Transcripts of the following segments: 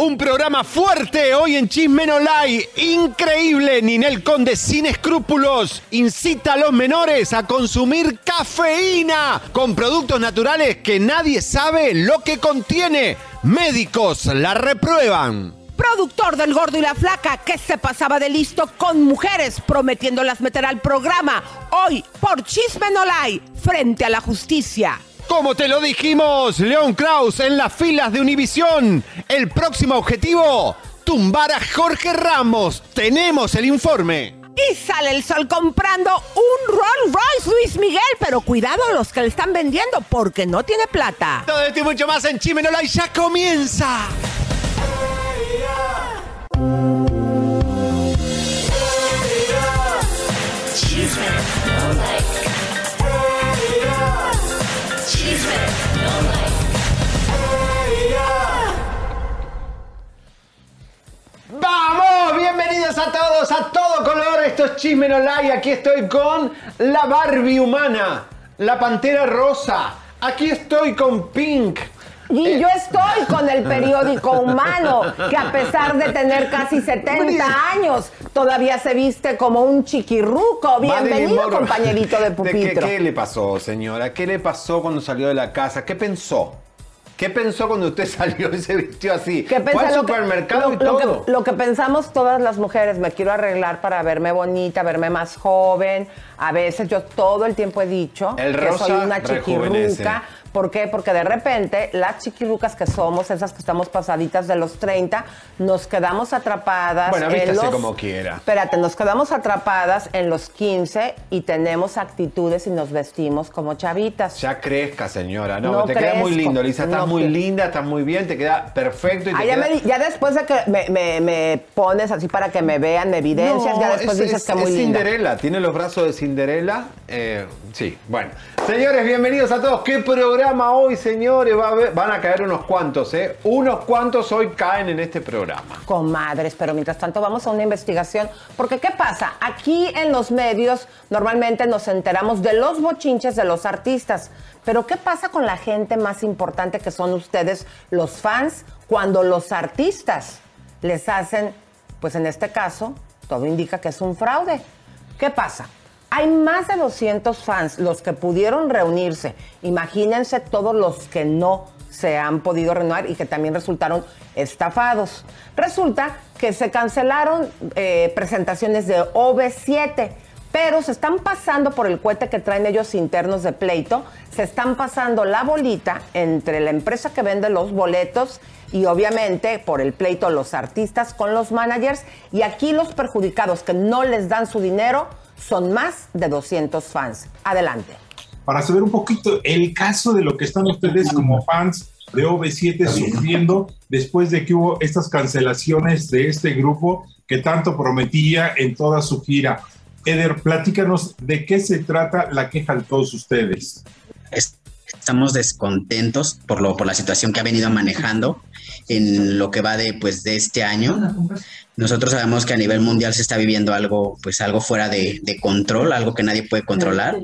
Un programa fuerte hoy en Chisme No Lai. Increíble. Ninel Conde sin escrúpulos incita a los menores a consumir cafeína con productos naturales que nadie sabe lo que contiene. Médicos la reprueban. Productor del Gordo y la Flaca que se pasaba de listo con mujeres prometiéndolas meter al programa. Hoy por Chisme No Lai frente a la justicia. Como te lo dijimos, León Kraus en las filas de Univisión. El próximo objetivo, tumbar a Jorge Ramos. Tenemos el informe. Y sale el sol comprando un Rolls Royce Luis Miguel, pero cuidado los que le están vendiendo porque no tiene plata. Todo esto y mucho más en Chimenola y ya comienza. ¡Vamos! Bienvenidos a todos, a todo color. Esto es Chisme No Like. Aquí estoy con la Barbie humana, la pantera rosa. Aquí estoy con Pink. Y yo estoy con el periódico humano, que a pesar de tener casi 70 años, todavía se viste como un chiquirruco. Bienvenido, compañerito de ¿De pupitro. qué, qué le pasó, señora? ¿Qué le pasó cuando salió de la casa? ¿Qué pensó? ¿Qué pensó cuando usted salió y se vistió así? ¿Qué Fue pensé? al que- supermercado lo- y lo que- todo. Lo que, pensamos todas las mujeres, me quiero arreglar para verme bonita, verme más joven. A veces yo todo el tiempo he dicho El que soy una chiquirruca. ¿Por qué? Porque de repente las chiquirrucas que somos, esas que estamos pasaditas de los 30, nos quedamos atrapadas Bueno, en los... como quiera. Espérate, nos quedamos atrapadas en los 15 y tenemos actitudes y nos vestimos como chavitas. Ya crezca, señora. No, No te queda muy lindo, Lisa. Estás No muy linda, estás muy bien, te queda perfecto y te Ah, ya, queda... me di- ya después de que me, me- me pones así para que me vean, me evidencias, No, ya después es, dices es- que muy es linda. Cinderella, tiene los brazos de Cinderella. eh, sí, bueno. Señores, bienvenidos a todos. ¿Qué programa hoy, señores? Van a caer unos cuantos, ¿eh? Unos cuantos hoy caen en este programa. Comadres, pero mientras tanto vamos a una investigación. Porque, ¿qué pasa? Aquí en los medios normalmente nos enteramos de los bochinches de los artistas. Pero, ¿qué pasa con la gente más importante que son ustedes, los fans, cuando los artistas les hacen, pues en este caso, todo indica que es un fraude? ¿Qué pasa? Hay más de 200 fans, los que pudieron reunirse. Imagínense todos los que no se han podido renovar y que también resultaron estafados. Resulta que se cancelaron eh, presentaciones de OV7, pero se están pasando por el cohete que traen ellos internos de pleito, se están pasando la bolita entre la empresa que vende los boletos y obviamente por el pleito los artistas con los managers y aquí los perjudicados que no les dan su dinero son más de 200 fans. Adelante. para saber un poquito el caso de lo que están ustedes como fans de OV7 sufriendo después de que hubo estas cancelaciones de este grupo que tanto prometía en toda su gira. Eder, platícanos de qué se trata la queja de todos ustedes. Es- Estamos descontentos por, lo, por la situación que ha venido manejando en lo que va de, pues, de este año. Nosotros sabemos que a nivel mundial se está viviendo algo, pues, algo fuera de, control, algo que nadie puede controlar,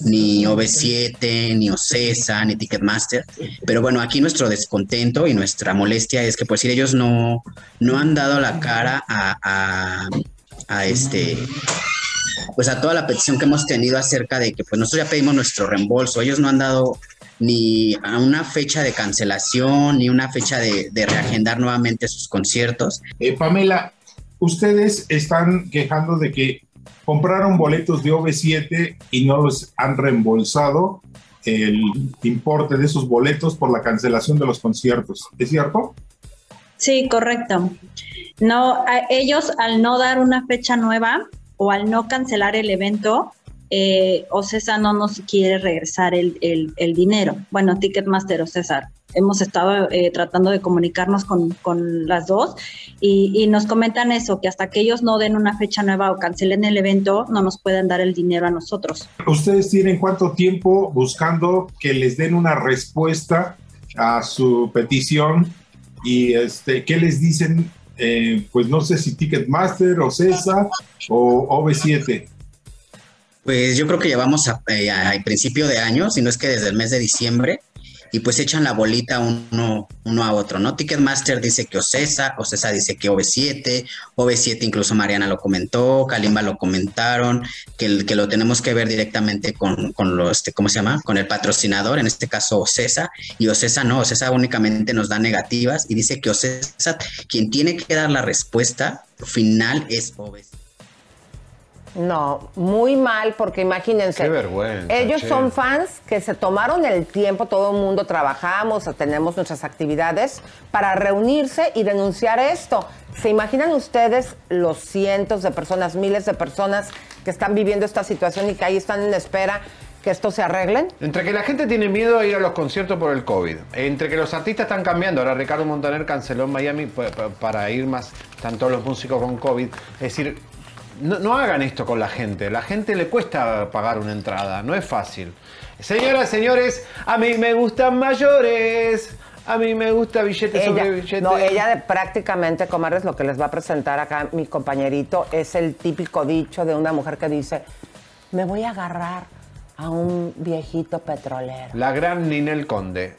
ni OV7, ni OCESA, ni Ticketmaster. Pero bueno, aquí nuestro descontento y nuestra molestia es que, pues, si ellos no, no han dado la cara a este pues a toda la petición que hemos tenido acerca de que pues nosotros ya pedimos nuestro reembolso, ellos no han dado ni a una fecha de cancelación, ni una fecha de, de reagendar nuevamente sus conciertos. Eh, Pamela, ustedes están quejando de que compraron boletos de OV7 y no los han reembolsado el importe de esos boletos por la cancelación de los conciertos. ¿Es cierto? Sí, correcto. No, ellos al no dar una fecha nueva o al no cancelar el evento, eh, no nos quiere regresar el, el, dinero. Bueno, Ticketmaster o César. Hemos estado eh, tratando de comunicarnos con, con las dos y, y, nos comentan eso, que hasta que ellos no den una fecha nueva o cancelen el evento, no nos pueden dar el dinero a nosotros. ¿Ustedes tienen cuánto tiempo buscando que les den una respuesta a su petición? ¿Y este, qué les dicen? Eh, pues no sé si Ticketmaster o César o OV7. Pues yo creo que llevamos a, eh, principio de año, si no es que desde el mes de diciembre, y pues echan la bolita uno, uno a otro, ¿no? Ticketmaster dice que Ocesa, Ocesa dice que OV7, OV7 incluso Mariana lo comentó, Kalimba lo comentaron, que, que lo tenemos que ver directamente con, con lo, este, ¿cómo se llama? Con el patrocinador, en este caso Ocesa, y Ocesa no, Ocesa únicamente nos da negativas y dice que Ocesa, quien tiene que dar la respuesta final es OV7. No, muy mal, porque imagínense. Qué vergüenza. Ellos son fans que se tomaron el tiempo, todo el mundo trabajamos, tenemos nuestras actividades para reunirse y denunciar esto. ¿Se imaginan ustedes los cientos de personas, miles de personas que están viviendo esta situación y que ahí están en espera? que esto se arreglen? Entre que la gente tiene miedo a ir a los conciertos por el COVID, entre que los artistas están cambiando, ahora Ricardo Montaner canceló en Miami para ir más, están todos los músicos con COVID, es decir, no, hagan esto con la gente. La gente le cuesta pagar una entrada, no es fácil. Señoras, señores, a mí me gustan mayores. A mí me gusta billetes sobre billetes. No, ella prácticamente, comadres, lo que les va a presentar acá mi compañerito es el típico dicho de una mujer que dice, me voy a agarrar a un viejito petrolero. La gran Ninel Conde.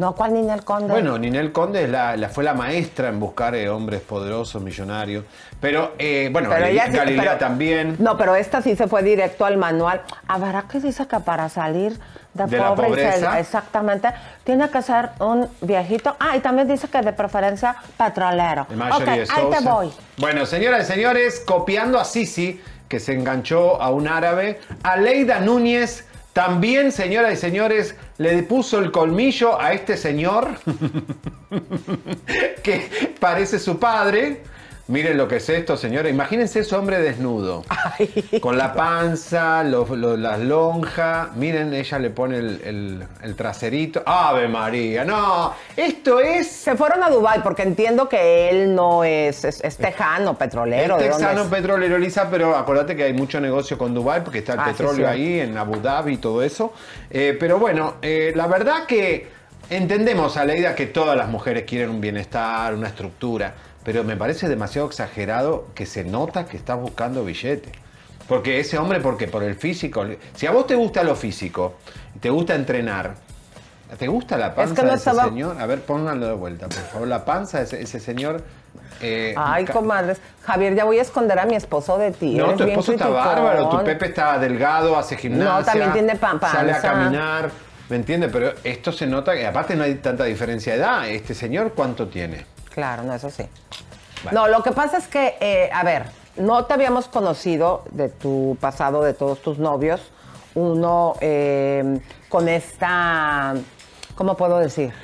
No, ¿cuál Ninel Conde? Bueno, Ninel Conde la, fue la maestra en buscar eh, hombres poderosos, millonarios. Pero, eh, bueno, Galilea, también. No, pero esta sí se fue directo al manual. ¿Habrá que dice que para salir de, pobre exactamente, tiene que ser un viejito. Ah, y también dice que de preferencia petrolero. Ok, ahí te voy. Bueno, señoras y señores, copiando a Sisi, que se enganchó a un árabe, Aleida Núñez también, señoras y señores, le puso el colmillo a este señor que parece su padre Miren lo que es esto, señores. Imagínense ese hombre desnudo. Con la panza, las lonjas. Miren, ella le pone el, traserito. ¡Ave María! No, esto es. Se fueron a Dubai porque entiendo que él no es, es, tejano, petrolero. Es texano, petrolero, Lisa, pero acuérdate que hay mucho negocio con Dubai porque está el ah, petróleo ahí, en Abu Dhabi y todo eso. Eh, pero bueno, eh, la verdad que entendemos a la idea que todas las mujeres quieren un bienestar, una estructura pero me parece demasiado exagerado que se nota que estás buscando billete. Porque ese hombre, porque por el físico, si a vos te gusta lo físico, te gusta entrenar, ¿te gusta la panza de ese señor? A ver, pónganlo de vuelta, por favor, la panza de ese, señor. Eh, Ay, comadres. Javier, ya voy a esconder a mi esposo de ti. No, tu esposo está bárbaro, tu Pepe está delgado, hace gimnasia. No, también tiene panza. Sale a caminar, ¿me entiendes? Pero esto se nota que aparte no hay tanta diferencia de edad. Este señor, ¿cuánto tiene? Claro, no, eso sí. No, lo que pasa es que, eh, a ver, no te habíamos conocido de tu pasado, de todos tus novios, uno eh, con esta, ¿cómo puedo decir?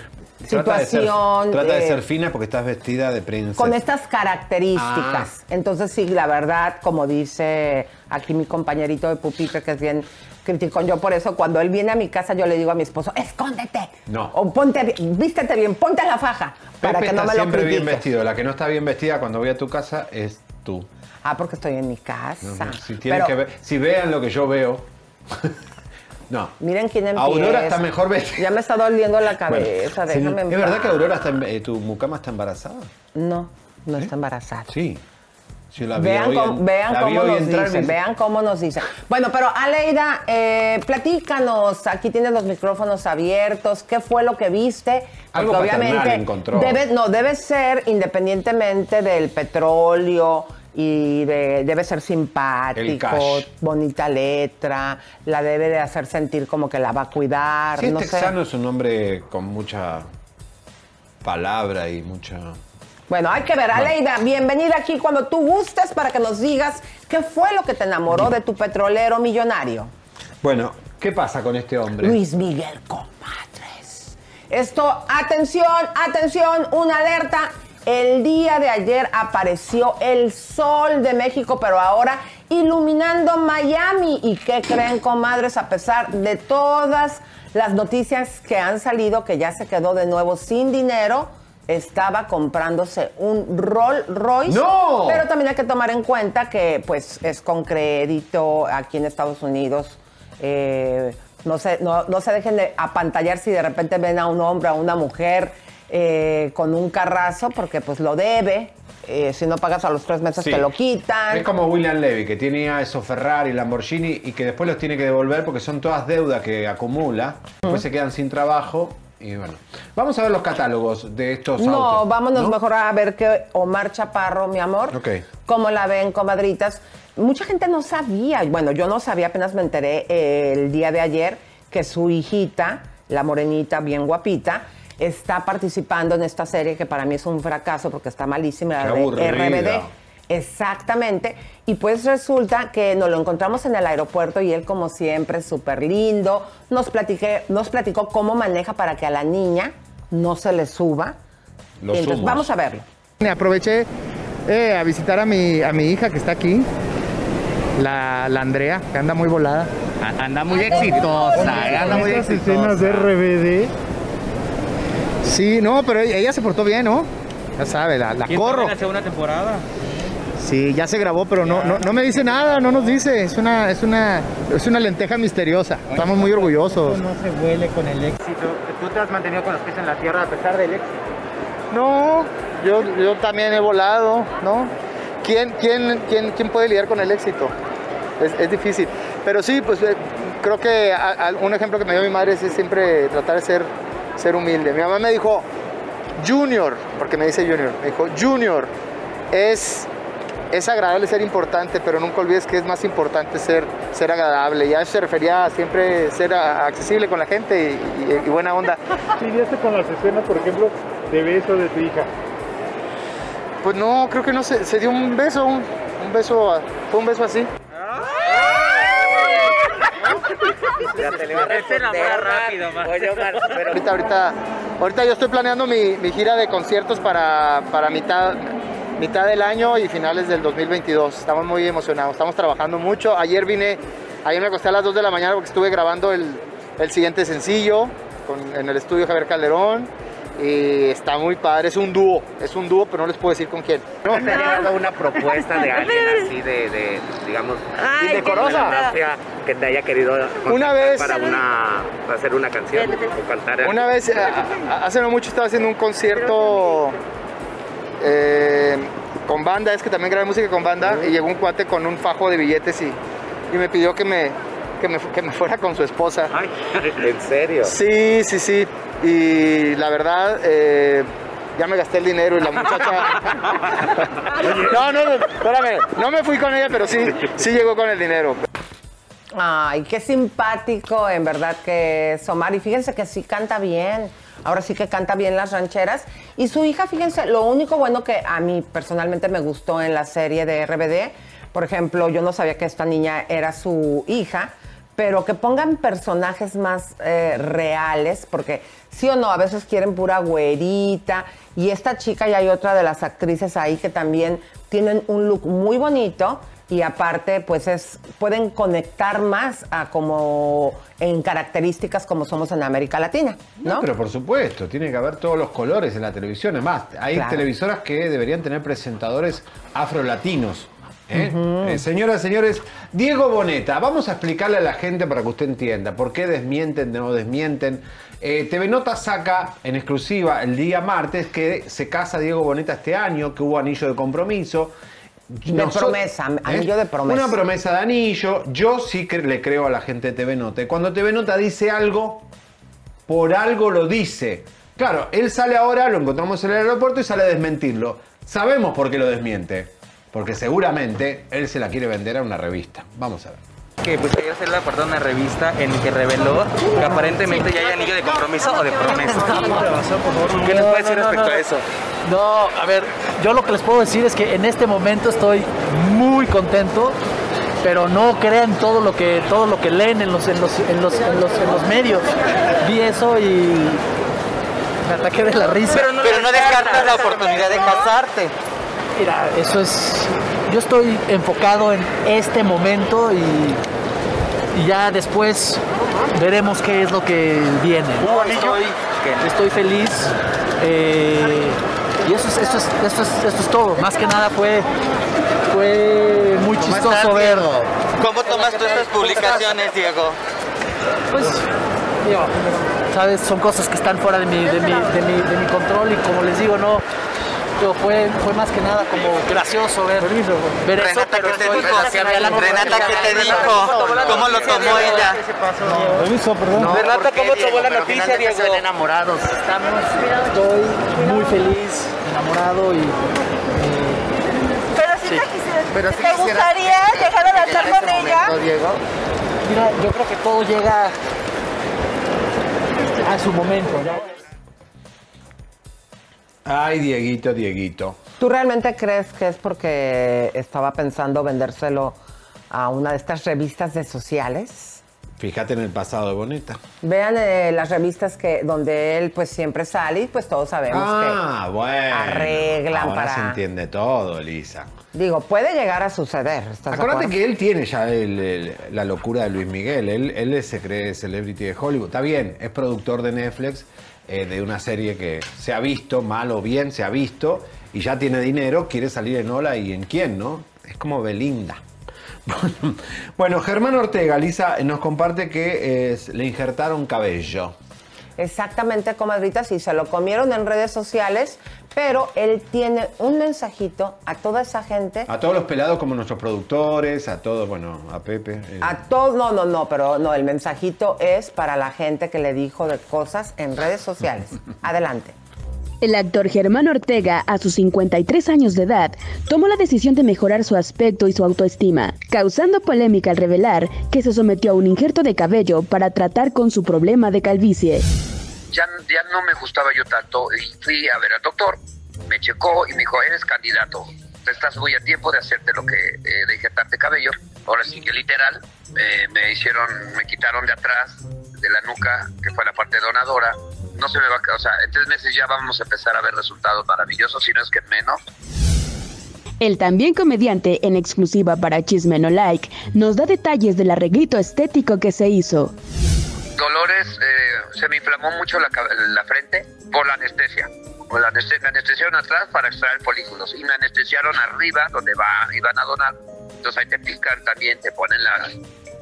situación. trata de ser fina porque estás vestida de princesa. Con estas características. Ah. Entonces, sí, la verdad, como dice aquí mi compañerito de pupitre, que es bien criticón, yo por eso cuando él viene a mi casa yo le digo a mi esposo, escóndete. No. O ponte, vístete bien, ponte la faja. para que no me siempre bien vestido. La que no está bien vestida cuando voy a tu casa es tú. Ah, porque estoy en mi casa. si, tienen que ver, si vean lo que yo veo. No. Miren quién empieza. Aurora está mejor vestida. Ya me está doliendo la cabeza, ¿Es verdad que Aurora está, eh, tu mucama está embarazada? No, no está embarazada. Sí. Vean cómo, vean cómo nos dice, vean cómo nos dice. Bueno, pero Aleida, eh, platícanos, aquí tienes los micrófonos abiertos, ¿qué fue lo que viste? Porque Algo obviamente debe, no, debe ser independientemente del petróleo y de- debe ser simpático, bonita letra, la debe de hacer sentir como que la va a cuidar, es no sé. texano es un hombre con mucha palabra y mucha... Bueno, hay que ver, Aleida, bienvenida aquí cuando tú gustes para que nos digas qué fue lo que te enamoró de tu petrolero millonario. Bueno, ¿qué pasa con este hombre? Luis Miguel Comadres. Esto, atención, atención, una alerta. El día de ayer apareció el sol de México, pero ahora iluminando Miami. ¿Y qué creen, comadres? A pesar de todas las noticias que han salido, que ya se quedó de nuevo sin dinero, estaba comprándose un Rolls Royce. ¡No! Pero también hay que tomar en cuenta que, pues, es con crédito aquí en Estados Unidos. Eh, no, se, no, no se dejen de apantallar si de repente ven a un hombre, a una mujer eh, con un carrazo, porque pues lo debe. Eh, si no pagas a los tres meses Sí. te lo quitan. Es como William Levy, que tenía esos Ferrari, Lamborghini y que después los tiene que devolver porque son todas deudas que acumula. Después se quedan sin trabajo y bueno. Vamos a ver los catálogos de estos No, autos. vámonos ¿no? mejor a ver que Omar Chaparro, mi amor. Ok. ¿Cómo la ven, comadritas? Mucha gente no sabía, bueno, yo no sabía, apenas me enteré eh, el día de ayer que su hijita, la morenita, bien guapita, está participando en esta serie que para mí es un fracaso porque está malísima, la de. RBD. Exactamente. Y pues resulta que nos lo encontramos en el aeropuerto y él, como siempre, súper lindo. Nos, platiqué, nos platicó cómo maneja para que a la niña no se le suba. Los Entonces, humos. vamos a verlo. Me aproveché eh, a visitar a mi, a mi hija que está aquí, la, la Andrea, que anda muy volada. Anda muy exitosa, eh, anda muy Estas exitosa. escenas de RBD. Sí, no, pero ella ella se portó bien, ¿no? Ya sabe, la, la ¿Quién corro. la segunda temporada? Sí, ya se grabó, pero no, no, no me dice nada, no nos dice. Es una, es una, es una lenteja misteriosa. Estamos muy orgullosos. No se huele con el éxito. Tú te has mantenido con los pies en la tierra a pesar del éxito. No, yo, yo también he volado, ¿no? ¿Quién, quién, quién, quién puede lidiar con el éxito? Es, es difícil. Pero sí, pues eh, creo que a- a- un ejemplo que me dio mi madre es siempre tratar de ser, ser humilde. Mi mamá me dijo, Junior, porque me dice Junior, me dijo, Junior, es, es agradable ser importante, pero nunca olvides que es más importante ser, ser agradable. Y a eso se refería a siempre ser a- accesible con la gente y, y- y buena onda. ¿Lidiaste con las escenas, por ejemplo, de beso de tu hija? Pues no, creo que no se, se dio un beso, un, un beso, a- fue un beso así. Ya te le va a responder rápido, Oye, Omar, pero... Ahorita, ahorita, ahorita yo estoy planeando mi, mi gira de conciertos para, para mitad, mitad del año y finales del 2022. Estamos muy emocionados, estamos trabajando mucho. Ayer vine, ayer me acosté a las 2 de la mañana porque estuve grabando el, el siguiente sencillo con- en el estudio Javier Calderón. Y está muy padre, es un dúo, es un dúo, pero no les puedo decir con quién. ¿No te ha llegado una propuesta de alguien así de, de digamos, Ay, Indecorosa. que te haya querido Una vez- para una para hacer una canción o cantar algo? Una vez, a- hace no mucho estaba haciendo un concierto eh, con banda, es que también grabé música con banda, y llegó un cuate con un fajo de billetes y, y me pidió que me, que, me, que me fuera con su esposa. Ay, ¿en serio? Sí, sí, sí. Y la verdad, eh, ya me gasté el dinero y la muchacha... no, no, no, espérame, no me fui con ella, pero sí, sí llegó con el dinero. Ay, qué simpático, en verdad que es Omar. Y fíjense que sí canta bien. Ahora sí que canta bien las rancheras. Y su hija, fíjense, lo único bueno que a mí personalmente me gustó en la serie de RBD, por ejemplo, yo no sabía que esta niña era su hija, pero que pongan personajes más eh, reales, porque sí o no, a veces quieren pura güerita. Y esta chica y hay otra de las actrices ahí que también tienen un look muy bonito y aparte pues es pueden conectar más a como en características como somos en América Latina, ¿no? No, pero por supuesto, tiene que haber todos los colores en la televisión. Es más, hay Claro. televisoras que deberían tener presentadores afrolatinos. ¿eh? Eh, señoras, señores, Diego Boneta, vamos a explicarle a la gente para que usted entienda por qué desmienten, no desmienten. Eh, TV Nota saca en exclusiva el día martes que se casa Diego Boneta este año, que hubo anillo de compromiso. De promesa, anillo de promesa. Una promesa de anillo. Yo sí que le creo a la gente de TV Nota. Y Cuando TV Nota dice algo, por algo lo dice. Claro, él sale ahora, lo encontramos en el aeropuerto y sale a desmentirlo. Sabemos por qué lo desmiente. porque seguramente él se la quiere vender a una revista. Vamos a ver. que pues ayer se le apartó una revista en que reveló que aparentemente ya hay anillo de compromiso o de promesa. ¿Qué les puede decir respecto a eso? No, a ver, yo lo que les puedo decir es que en este momento estoy muy contento, pero no crean todo lo que todo lo que leen en los en los en los, en los, en los medios. Vi eso y me ataqué de la risa. Pero no, descartas la oportunidad de casarte. Mira, eso es. Yo estoy enfocado en este momento y, y ya después veremos qué es lo que viene. Estoy, estoy feliz. eh, y eso es, esto, es, esto, es, esto es todo. Más que nada fue, fue muy ¿Cómo chistoso estás, ver. Diego? ¿Cómo tomas tú estas publicaciones, Diego? Pues, digo, sabes, son cosas que están fuera de mi, de mi, de mi, de mi control y como les digo, no. Fue, fue más que nada como gracioso ver, ver eso, Renata, pero ¿qué te estoy- dijo? Renata, ¿qué te dijo? ¿Cómo lo tomó ella? Permiso, perdón. No, Renata, ¿por qué, ¿cómo tomó la noticia, Diego? se ven enamorados. Estamos, estoy muy feliz, enamorado y... Pero si Sí. te, quisieras- Pero sí ¿te quisieras gustaría dejar de estar con ella. Mira, yo creo que todo llega a su momento. ¿ya? Ay, Dieguito, Dieguito. ¿Tú realmente crees que es porque estaba pensando vendérselo a una de estas revistas de sociales? Fíjate en el pasado de Boneta. Vean eh, las revistas que donde él pues siempre sale y pues todos sabemos Ah, bueno. arreglan Ahora para- se entiende todo, Elisa. que digo, puede llegar a suceder. ¿estás de Acuérdate que él tiene ya el- el- la locura de Luis Miguel. Él, él se cree celebrity de Hollywood. Está bien, es productor de Netflix eh, de una serie que se ha visto, mal o bien, se ha visto, y ya tiene dinero, quiere salir en Ola y en quién, ¿no? Es como Belinda. Bueno, Germán Ortega, Lisa, nos comparte que eh, le injertaron cabello. Exactamente, comadrita, sí, se lo comieron en redes sociales, pero él tiene un mensajito a toda esa gente, A todos los pelados como nuestros productores, a todos, bueno, a Pepe. eh, a todos, no, no, no, pero no, el mensajito es para la gente que le dijo de cosas en redes sociales. Adelante. El actor Germán Ortega, a sus 53 años de edad, tomó la decisión de mejorar su aspecto y su autoestima, causando polémica al revelar que se sometió a un injerto de cabello para tratar con su problema de calvicie. ya, ya no me gustaba yo tanto y fui a ver al doctor, me checó y me dijo, eres candidato, estás muy a tiempo de hacerte lo que, eh, de injertarte cabello. Ahora sí que literal, eh, me hicieron, me quitaron de atrás, de la nuca, que fue la parte donadora. No se me va a, o sea, en tres meses ya vamos a empezar a ver resultados maravillosos, si no es que en menos. El también comediante, en exclusiva para Chisme No Like, nos da detalles del arreglito estético que se hizo. Dolores, eh, se me inflamó mucho la, la frente por la anestesia. Por la anestesia, me anestesiaron atrás para extraer folículos y me anestesiaron arriba donde va, iban a donar. Entonces ahí te pican también, te ponen la...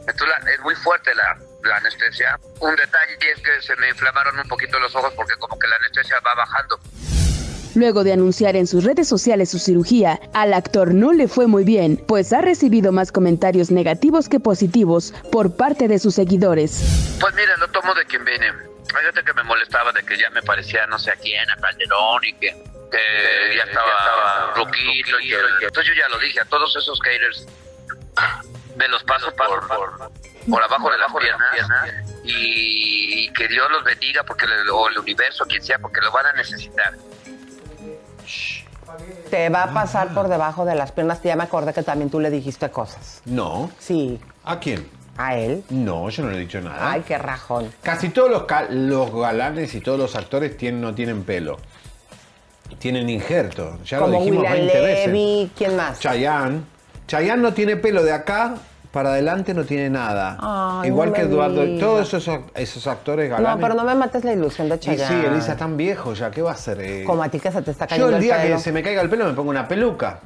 Entonces la- es muy fuerte la, la anestesia. Un detalle es que se me inflamaron un poquito los ojos porque como que la anestesia va bajando. Luego de anunciar en sus redes sociales su cirugía, al actor no le fue muy bien, pues ha recibido más comentarios negativos que positivos por parte de sus seguidores. Pues mira, lo tomo de quien viene. Hay gente que me molestaba de que ya me parecía no sé a quién, a Calderón y que, que ya estaba Ruquito y que... Entonces yo ya lo dije, a todos esos haters me los paso por, por, por abajo de las piernas y, y que Dios los bendiga porque le- o el universo, quien sea, porque lo van a necesitar. Te va a pasar por debajo de las piernas. Ya me acordé que también tú le dijiste cosas. No. Sí. ¿A quién? ¿A él? No, yo no le he dicho nada. Ay, qué rajón. Casi todos los, galanes y todos los actores tienen, no tienen pelo. Tienen injerto. Ya Como lo dijimos William 20 veces. Levy, ¿quién más? Chayanne. Chayanne no tiene pelo de acá para adelante, no tiene nada. Ay, Igual no que Eduardo. Todos esos, esos actores galanes. No, pero no me mates la ilusión de Y Chayanne. sí, Elisa, tan viejo ya, ¿qué va a hacer? Eh, Como a ti que se te está yo cayendo el día pelo. que se me caiga el pelo me pongo una peluca.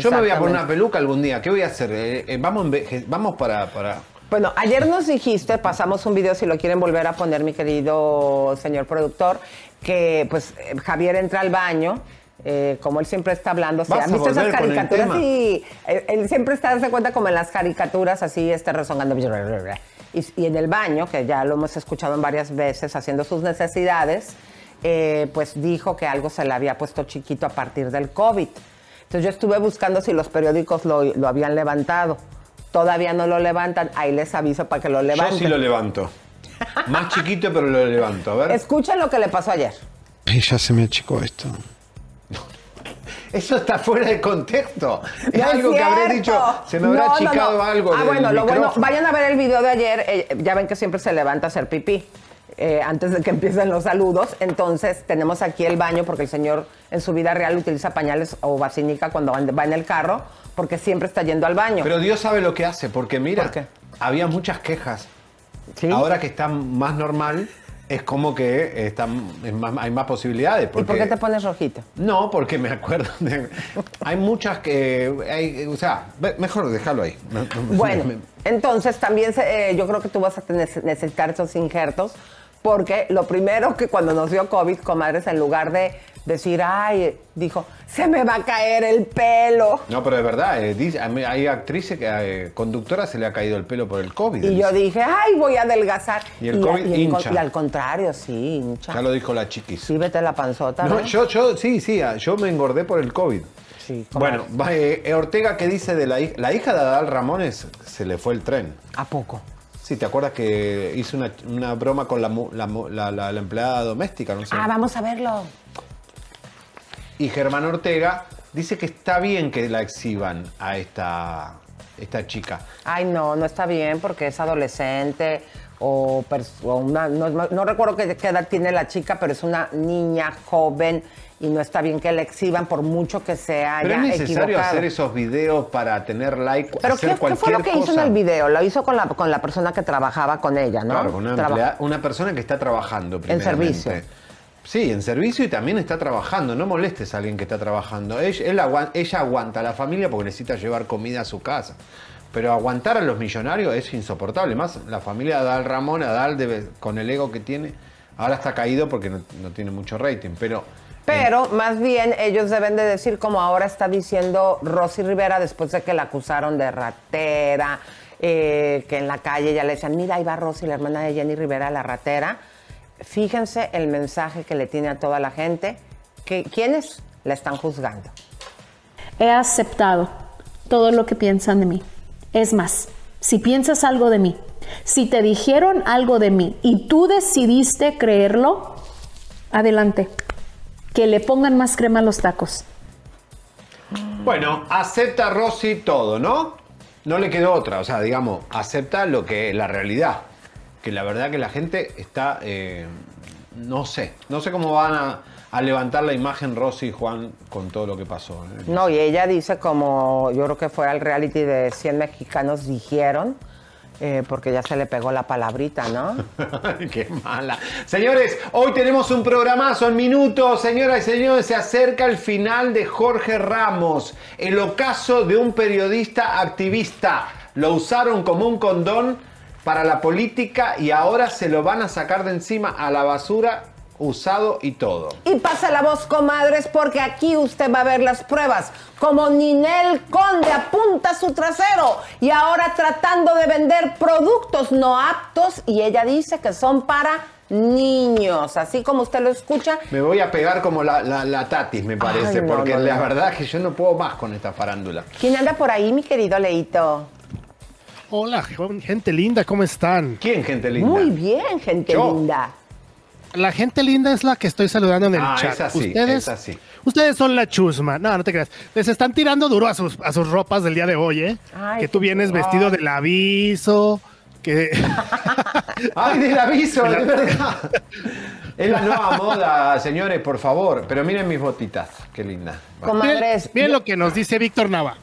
Yo me voy a poner una peluca algún día. ¿Qué voy a hacer? Eh, eh, vamos, vamos para, para... Bueno, ayer nos dijiste, pasamos un video, si lo quieren volver a poner, mi querido señor productor, que pues Javier entra al baño. Eh, como él siempre está hablando, o sea, Vas ¿has a visto esas caricaturas? Sí, él, él siempre está, se cuenta como en las caricaturas, así, está rezongando. Y, y en el baño, que ya lo hemos escuchado en varias veces, haciendo sus necesidades, eh, pues dijo que algo se le había puesto chiquito a partir del COVID. Entonces yo estuve buscando si los periódicos lo, lo habían levantado. Todavía no lo levantan. Ahí les aviso para que lo Yo levanten. sí lo levanto. Más chiquito, pero lo levanto. A ver. Escuchen lo que le pasó ayer. Ay, ya se me achicó esto. Eso está fuera de contexto. Es No algo que habré dicho. Se me habrá No, achicado no. algo. Ah, bueno, lo bueno, vayan a ver el video de ayer. eh, ya ven que siempre se levanta a hacer pipí. eh, antes de que empiecen los saludos, entonces tenemos aquí el baño porque el señor en su vida real utiliza pañales o vacinica cuando va en el carro porque siempre está yendo al baño. Pero Dios sabe lo que hace, porque mira, había muchas quejas. Ahora que está más normal, es como que está, es más- hay más posibilidades. ¿Y por qué te pones rojito? No, porque me acuerdo de... Hay muchas que... hay- o sea, mejor dejarlo ahí. Bueno, entonces también se- eh, yo creo que tú vas a tener- necesitar esos injertos porque lo primero que cuando nos dio COVID, comadres, en lugar de decir, ay, dijo, se me va a caer el pelo. No, pero de verdad, eh, dice- a mí hay actrices, que eh, conductoras se le ha caído el pelo por el COVID. Y yo dije, ay, voy a adelgazar. Y el COVID y, hincha. y al contrario, sí, hincha. Ya lo dijo la chiquis. Sí, vete la panzota. No, ¿no? yo, yo, sí, sí, ah, yo me engordé por el COVID. bueno, va, eh, eh, Ortega, ¿qué dice de la hija? La hija de Adal Ramones se le fue el tren. ¿A poco? Sí, ¿te acuerdas que hizo una, una broma con la, la- la- la empleada doméstica? No sé. Ah, vamos a verlo. Y Germán Ortega dice que está bien que la exhiban a esta, esta chica. Ay, no, no está bien porque es adolescente o, o una, no, no- recuerdo qué, qué edad tiene la chica, pero es una niña joven y no está bien que la exhiban por mucho que se haya Pero es necesario equivocado. hacer esos videos para tener like, Pero hacer ¿qué, qué fue cualquier lo que hizo en cosa. el video? Lo hizo con la, con la persona que trabajaba con ella, ¿no? Claro, una, Traba- una persona que está trabajando. En servicio. Sí, en servicio y también está trabajando. No molestes a alguien que está trabajando. Ella, él aguan- ella aguanta a la familia porque necesita llevar comida a su casa. Pero aguantar a los millonarios es insoportable. Más la familia de Adal Ramón, Adal debe- con el ego que tiene, ahora está caído porque no, no tiene mucho rating. Pero Pero más bien ellos deben de decir, como ahora está diciendo Rosy Rivera, después de que la acusaron de ratera, eh, que en la calle ya le decían, mira, ahí va Rosy, la hermana de Jenny Rivera, la ratera. Fíjense el mensaje que le tiene a toda la gente, que quienes la están juzgando. He aceptado todo lo que piensan de mí. Es más, si piensas algo de mí, si te dijeron algo de mí y tú decidiste creerlo, adelante. Que le pongan más crema a los tacos. Bueno, acepta Rosy todo, ¿no? No le quedó otra, o sea, digamos, acepta lo que es la realidad. Que la verdad que la gente está, eh, no sé, no sé cómo van a, a levantar la imagen Rosy y Juan con todo lo que pasó. ¿eh? No, y ella dice como, yo creo que fue al reality de 100 mexicanos dijeron, eh, porque ya se le pegó la palabrita, ¿no? Qué mala. Señores, hoy tenemos un programazo en minutos. Señoras y señores, se acerca el final de Jorge Ramos, el ocaso de un periodista activista. Lo usaron como un condón para la política y ahora se lo van a sacar de encima a la basura, usado y todo. Y pasa la voz, comadres, porque aquí usted va a ver las pruebas. Como Ninel Conde apunta su trasero y ahora tratando de vender productos no aptos y ella dice que son para niños. Así como usted lo escucha, Me voy a pegar como la, la, la Tatis, me parece, Ay, no, porque no, la verdad es que yo no puedo más con esta farándula. ¿quién anda por ahí, mi querido Leito? Hola, gente linda, ¿cómo están? ¿Quién, gente Muy bien, gente Yo. linda. La gente linda es la que estoy saludando en el Ah, chat. es así, ustedes, es así. ustedes son la chusma. No, no te creas. Les están tirando duro a sus, a sus ropas del día de hoy, ¿eh? Ay, que tú vienes vestido del aviso, que... ¡Ay, del aviso, de verdad! Es la nueva moda, señores, por favor. Pero miren mis botitas, qué linda. Miren, miren lo que nos dice Víctor Nava.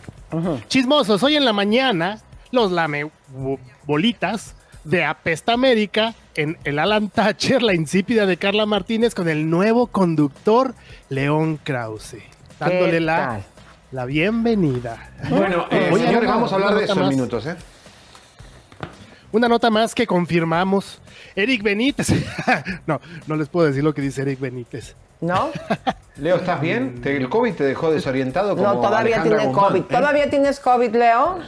Chismosos, hoy en la mañana los lame bo- bolitas de Apesta América en el Alan Thatcher, la insípida de Carla Martínez con el nuevo conductor León Krause, dándole la, la bienvenida. Bueno, eh, señores, vamos a hablar de eso en minutos, ¿eh? Una nota más que confirmamos. Eric Benítez. no, no les puedo decir lo que dice Eric Benítez. ¿No? Leo, ¿estás bien? ¿Te- ¿El COVID te dejó desorientado? Como No, todavía Alejandra tiene Guzmán, COVID. ¿eh? ¿Todavía tienes COVID, Leo?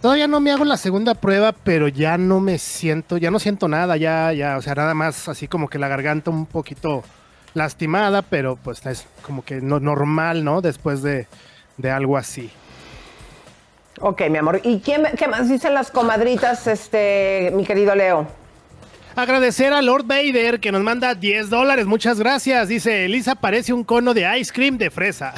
Todavía no me hago la segunda prueba, pero ya no me siento, ya no siento nada, ya, ya, o sea, nada más así como que la garganta un poquito lastimada, pero pues es como que no normal, ¿no? Después de, de algo así. Ok, mi amor. ¿Y quién, qué más dicen las comadritas, este, mi querido Leo? Agradecer a Lord Vader que nos manda 10 dólares. Muchas gracias. Dice, Elisa parece un cono de ice cream de fresa.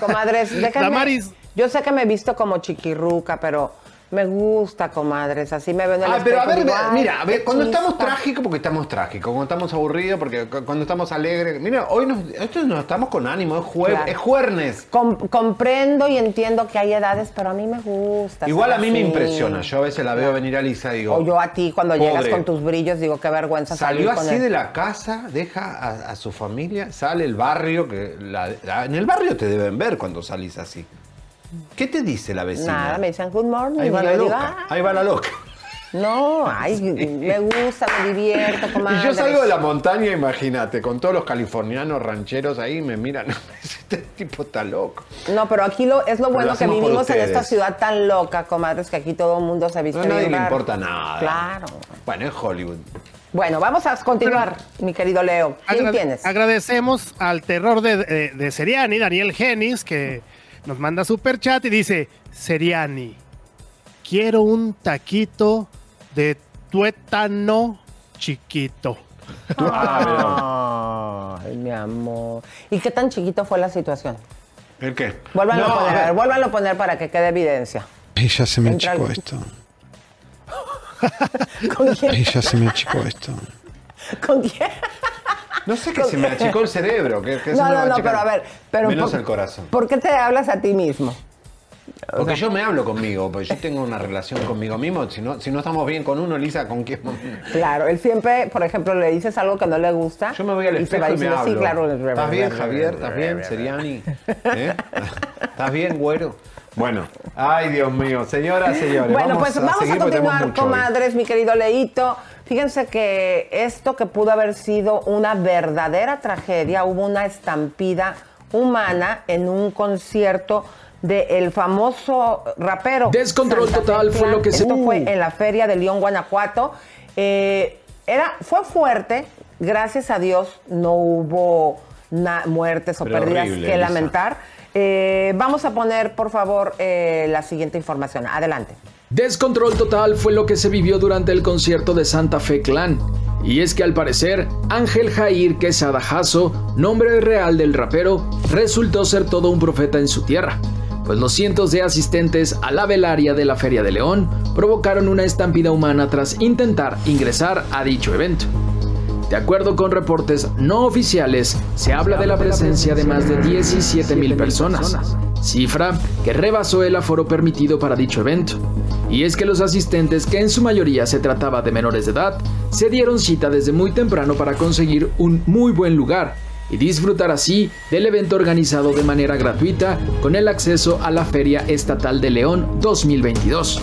Comadres, déjenme. Damaris. Yo sé que me he visto como chiquirruca, pero me gusta, comadres. Así me veo en el Ah, pero a ver, digo, "Ay, mira, a ver, cuando chispa". estamos trágicos, porque estamos trágicos, cuando estamos aburridos, porque cu- cuando estamos alegres. Mira, hoy nos, esto nos estamos con ánimo, es, jue- Claro. es jueves. Com- comprendo y entiendo que hay edades, pero a mí me gusta. Igual a mí me impresiona. Yo a veces la veo venir a Lisa y digo. O yo a ti cuando llegas con tus brillos digo qué vergüenza salir Salió con así él. de la casa, deja a, a su familia, sale el barrio, que la- la- en el barrio te deben ver cuando salís así. ¿Qué te dice la vecina? Nada, me dicen good morning. Ahí va y la digo, loca, "Ah, ahí va la loca. No, ay, me gusta, me divierto, Y comadres. yo salgo de la montaña, imagínate, con todos los californianos rancheros ahí, me miran, este tipo está loco. No, pero aquí lo, es lo Pero bueno lo que vivimos en esta ciudad tan loca, comadres, que aquí todo el mundo se viste No, a nadie bien le importa nada. Claro. Bueno, es Hollywood. Bueno, vamos a continuar, mi querido Leo. ¿Quién Agra- tienes? Agradecemos al terror de, de, de Seriani, Daniel Genis, que nos manda super chat y dice, Seriani, quiero un taquito de tuétano chiquito. Ay, mi amor. ¿Y qué tan chiquito fue la situación? ¿El qué? Vuélvanlo No, a poner, a ver. vuélvanlo a poner para que quede evidencia. Ay, ya se me Entra achicó el- esto. ¿Con quién? Ya se me achicó esto. ¿Con quién? No sé que se me achicó el cerebro. Que, que No, no, no, pero a ver, pero Menos por- el corazón. ¿Por qué te hablas a ti mismo? Porque yo me hablo conmigo, porque yo tengo una relación conmigo mismo. Si no, si no estamos bien con uno, Lisa, ¿con quién? Claro, él siempre, por ejemplo, le dices algo que no le gusta. Yo me voy al espejo y me hablo. Sí, claro. ¿Estás bien, Javier? ¿Estás bien, Seriani? ¿Eh? ¿Estás bien, güero? Bueno, ay, Dios mío, señoras, señores. Bueno, pues vamos a, seguir porque tenemos continuar, comadres, mi querido Leito. Fíjense que esto que pudo haber sido una verdadera tragedia, hubo una estampida humana en un concierto del famoso rapero. Descontrol Santa total fue lo que se- Esto fue Uh. en la feria de León, Guanajuato. Eh, era, fue fuerte, gracias a Dios no hubo muertes o Pero pérdidas horrible, que lamentar. Eh, vamos a poner, por favor, eh, la siguiente información. Adelante. Descontrol total fue lo que se vivió durante el concierto de Santa Fe Clan. Y es que al parecer, Ángel Jair Quesada Jasso, nombre real del rapero, resultó ser todo un profeta en su tierra. Pues los cientos de asistentes a la velaria de la Feria de León provocaron una estampida humana tras intentar ingresar a dicho evento. De acuerdo con reportes no oficiales, se habla de la presencia de más de 17 mil personas, cifra que rebasó el aforo permitido para dicho evento. Y es que los asistentes, que en su mayoría se trataba de menores de edad, se dieron cita desde muy temprano para conseguir un muy buen lugar y disfrutar así del evento organizado de manera gratuita con el acceso a la Feria Estatal de León 2022.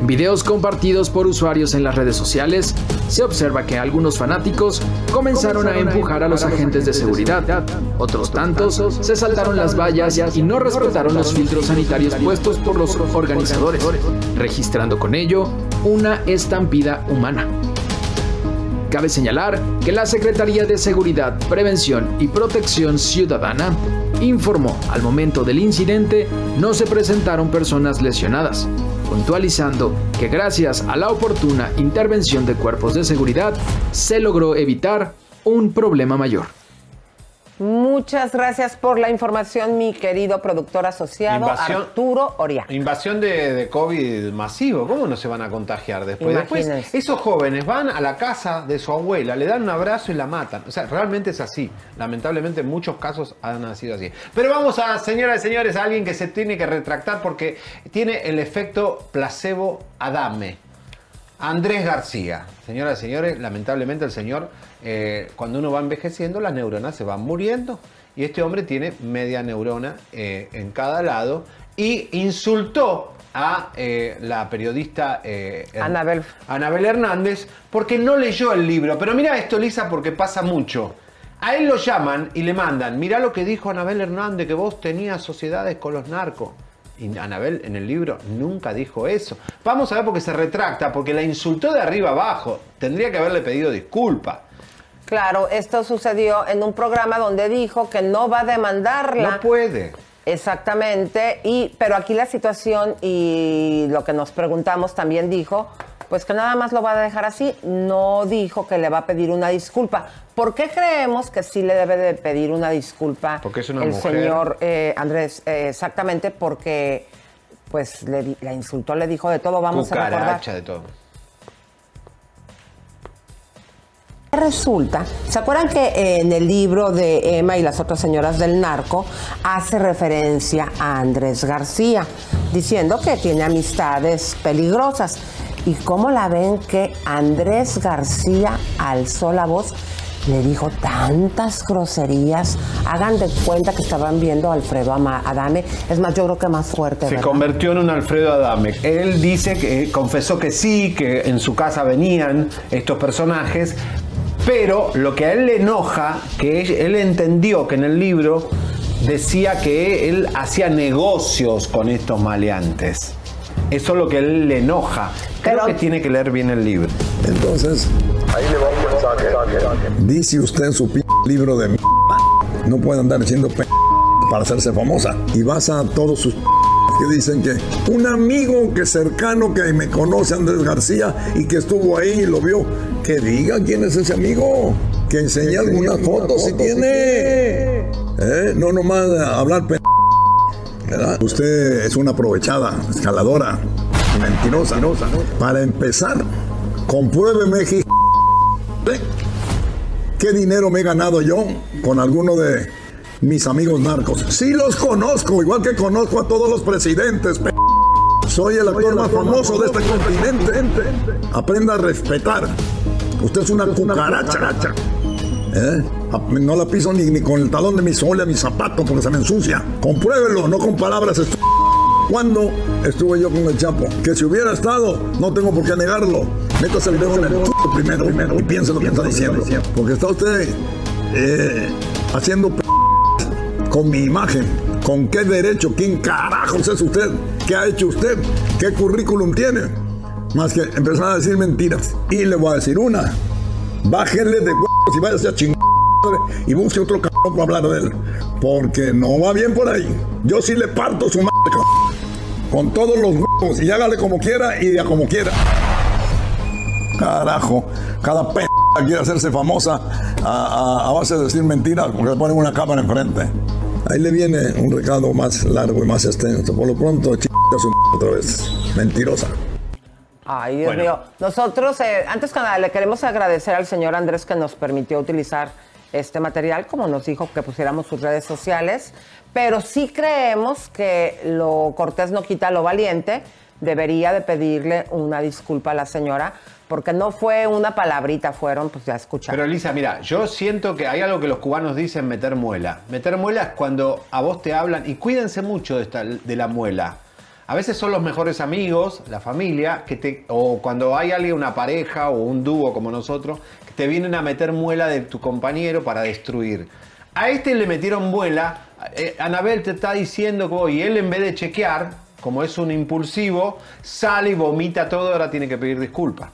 En videos compartidos por usuarios en las redes sociales, se observa que algunos fanáticos comenzaron a empujar a los agentes de seguridad. Otros tantos se saltaron las vallas y no respetaron los filtros sanitarios puestos por los organizadores, registrando con ello una estampida humana. Cabe señalar que la Secretaría de Seguridad, Prevención y Protección Ciudadana informó al momento del incidente no se presentaron personas lesionadas, puntualizando que gracias a la oportuna intervención de cuerpos de seguridad se logró evitar un problema mayor. Muchas gracias por la información, mi querido productor asociado Invasión. Arturo Oria. Invasión de, de COVID masivo, ¿cómo no se van a contagiar después? Después, esos jóvenes van a la casa de su abuela, le dan un abrazo y la matan. O sea, realmente es así. Lamentablemente en muchos casos han sido así. Pero vamos a, señoras y señores, a alguien que se tiene que retractar porque tiene el efecto placebo Adame. Andrés García. Señoras y señores, lamentablemente el señor, eh, cuando uno va envejeciendo, las neuronas se van muriendo. Y este hombre tiene media neurona eh, en cada lado y insultó a eh, la periodista Anabel. Anabel Hernández porque no leyó el libro. Pero mira esto, Lisa, porque pasa mucho. A él lo llaman y le mandan, mirá lo que dijo Anabel Hernández, que vos tenías sociedades con los narcos. Y Anabel en el libro nunca dijo eso. Vamos a ver porque se retracta, porque la insultó de arriba abajo. Tendría que haberle pedido disculpa. Claro, esto sucedió en un programa donde dijo que no va a demandarla. No puede. Exactamente, y pero aquí la situación y lo que nos preguntamos también dijo, pues que nada más lo va a dejar así, no dijo que le va a pedir una disculpa. ¿Por qué creemos que sí le debe de pedir una disculpa Porque es una el mujer. señor eh, Andrés? Eh, exactamente porque pues le, la insultó, le dijo de todo, vamos a recordar. Cucaracha de todo. Resulta, ¿se acuerdan que eh, en el libro de Emma y las otras señoras del narco hace referencia a Andrés García, diciendo que tiene amistades peligrosas? ¿Y cómo la ven que Andrés García alzó la voz? Le dijo tantas groserías. Hagan de cuenta que estaban viendo a Alfredo Adame. Es más, yo creo que más fuerte. Se ¿verdad? convirtió en un Alfredo Adame. Él dice que eh, confesó que sí, que en su casa venían estos personajes, pero lo que a él le enoja, que él, él entendió que en el libro decía que él hacía negocios con estos maleantes. Eso es lo que a él le enoja. Creo que tiene que leer bien el libro. Entonces, ahí le va un mensaje. Dice usted en su p libro de mierda, no puede andar diciendo p para hacerse famosa. Y vas a todos sus p que dicen que un amigo que cercano que me conoce, Andrés García, y que estuvo ahí y lo vio, que diga quién es ese amigo, que enseñe algunas fotos si tiene. ¿Eh? No nomás hablar p ¿verdad? Usted es una aprovechada, escaladora, mentirosa. Para empezar, compruébeme, hij- qué dinero me he ganado yo con alguno de mis amigos narcos. Sí los conozco, igual que conozco a todos los presidentes. p- Soy el actor más famoso de este continente. Aprenda a respetar. Usted es una cucaracha. ¿Eh? No la piso ni, ni con el talón de mi sole a mi zapato porque se me ensucia. Compruébelo, no con palabras estu- ¿Cuándo estuve yo con el Chapo? Que si hubiera estado, no tengo por qué negarlo. Métase el dedo en el primero, primero y piense lo que está diciendo. Porque está usted eh, haciendo p- con mi imagen. ¿Con qué derecho? ¿Quién carajos es usted? ¿Qué ha hecho usted? ¿Qué currículum tiene? Más que empezar a decir mentiras. Y le voy a decir una. Bájenle de huevos y váyase a chingar y busque otro cabrón para hablar de él. Porque no va bien por ahí. Yo sí le parto su madre. Con todos los huevos y hágale como quiera y a como quiera. Carajo, cada p quiere hacerse famosa a, a- a base de decir mentiras porque le ponen una cámara enfrente. Ahí le viene un recado más largo y más extenso. Por lo pronto, ch su otra vez. Mentirosa. Ay, Dios Bueno. mío. Nosotros, eh, antes que nada, le queremos agradecer al señor Andrés que nos permitió utilizar este material, como nos dijo que pusiéramos sus redes sociales, pero sí creemos que lo cortés no quita lo valiente. Debería de pedirle una disculpa a la señora, porque no fue una palabrita, fueron, pues ya escucharon. Pero Elisa, mira, yo siento que hay algo que los cubanos dicen meter muela. Meter muela es cuando a vos te hablan, y cuídense mucho de, esta- de la muela. A veces son los mejores amigos, la familia, que te, o cuando hay alguien, una pareja o un dúo como nosotros, que te vienen a meter muela de tu compañero para destruir. A este le metieron muela, eh, Anabel te está diciendo que y él en vez de chequear, como es un impulsivo, sale y vomita todo, ahora tiene que pedir disculpas.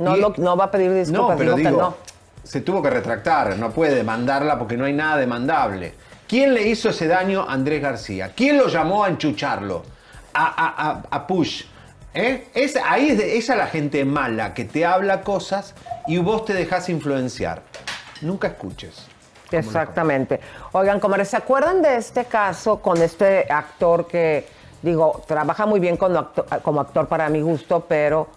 No, Y- lo- no va a pedir disculpas, no, pero digo, no. se tuvo que retractar, no puede demandarla porque no hay nada demandable. ¿Quién le hizo ese daño a Andrés García? ¿Quién lo llamó a enchucharlo? A, a- a- a Push. ¿Eh? Es, ahí es de- esa es la gente mala que te habla cosas y vos te dejas influenciar. Nunca escuches. Exactamente. Oigan, comadres, ¿se acuerdan de este caso con este actor que, digo, trabaja muy bien como actor, como actor para mi gusto, pero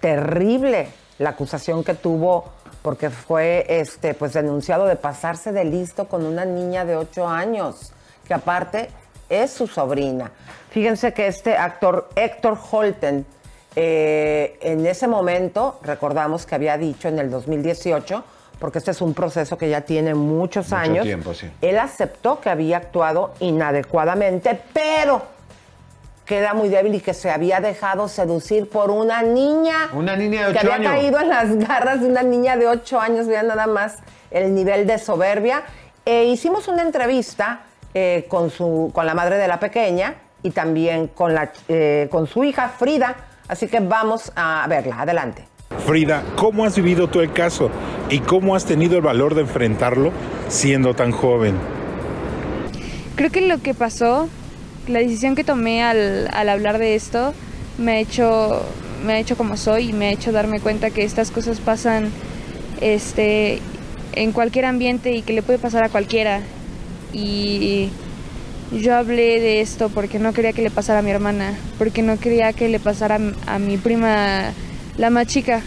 terrible la acusación que tuvo porque fue este pues denunciado de pasarse de listo con una niña de 8 años, que aparte es su sobrina. Fíjense que este actor Héctor Holten eh, en ese momento, recordamos que había dicho en el 2018, porque este es un proceso que ya tiene muchos Mucho años, tiempo, sí. él aceptó que había actuado inadecuadamente, pero queda muy débil y que se había dejado seducir por una niña. Una niña de que ocho había años. caído en las garras de una niña de 8 años, vean nada más el nivel de soberbia. Eh, hicimos una entrevista eh, con, su, con la madre de la pequeña y también con, la, eh, con su hija Frida, así que vamos a verla, adelante. Frida, ¿cómo has vivido tú el caso y cómo has tenido el valor de enfrentarlo siendo tan joven? Creo que lo que pasó la decisión que tomé al, al hablar de esto me ha hecho me ha hecho como soy y me ha hecho darme cuenta que estas cosas pasan este en cualquier ambiente y que le puede pasar a cualquiera y yo hablé de esto porque no quería que le pasara a mi hermana porque no quería que le pasara a mi prima la más chica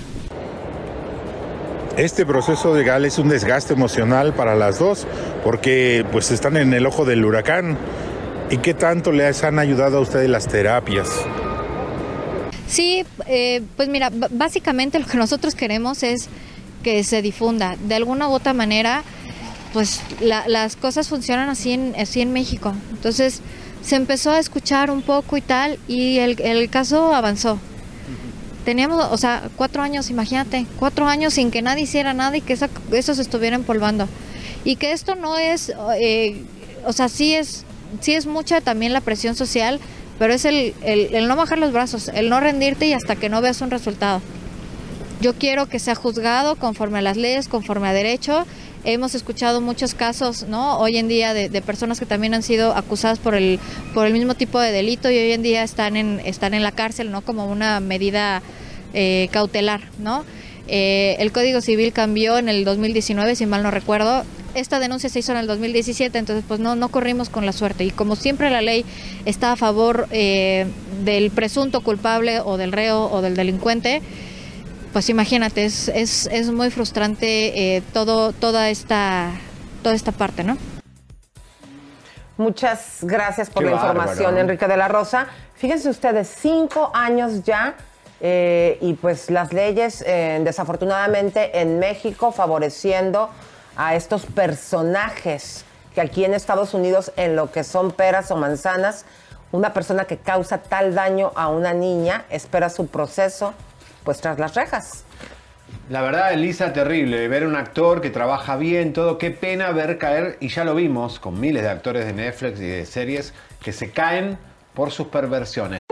Este proceso legal es un desgaste emocional para las dos porque pues están en el ojo del huracán. ¿Y qué tanto les han ayudado a ustedes las terapias? Sí, eh, pues mira, básicamente lo que nosotros queremos es que se difunda. De alguna u otra manera, pues la- las cosas funcionan así en, así en México. Entonces se empezó a escuchar un poco y tal, y el, el caso avanzó. Teníamos, o sea, cuatro años, imagínate, cuatro años sin que nadie hiciera nada y que esa- eso se estuviera empolvando. Y que esto no es, eh, o sea, sí es, sí es mucha también la presión social, pero es el, el, no bajar los brazos, el no rendirte y hasta que no veas un resultado. Yo quiero que sea juzgado conforme a las leyes, conforme a derecho. Hemos escuchado muchos casos, ¿no? Hoy en día de, de personas que también han sido acusadas por el, por el mismo tipo de delito y hoy en día están en, están en la cárcel, ¿no? Como una medida eh, cautelar, ¿no? Eh, el Código Civil cambió en el 2019, si mal no recuerdo. Esta denuncia se hizo en el 2017, entonces pues no, no corrimos con la suerte. Y como siempre la ley está a favor eh, del presunto culpable o del reo o del delincuente, pues imagínate, es, es, es muy frustrante eh, todo, toda, esta, toda esta parte, ¿no? Muchas gracias por Qué la información. Enrique de la Rosa. Fíjense ustedes, cinco años ya eh, y pues las leyes eh, desafortunadamente en México favoreciendo a estos personajes que aquí en Estados Unidos en lo que son peras o manzanas, una persona que causa tal daño a una niña espera su proceso pues tras las rejas. La verdad, Elisa, terrible. Ver un actor que trabaja bien, todo. Qué pena ver caer, y ya lo vimos con miles de actores de Netflix y de series que se caen por sus perversiones.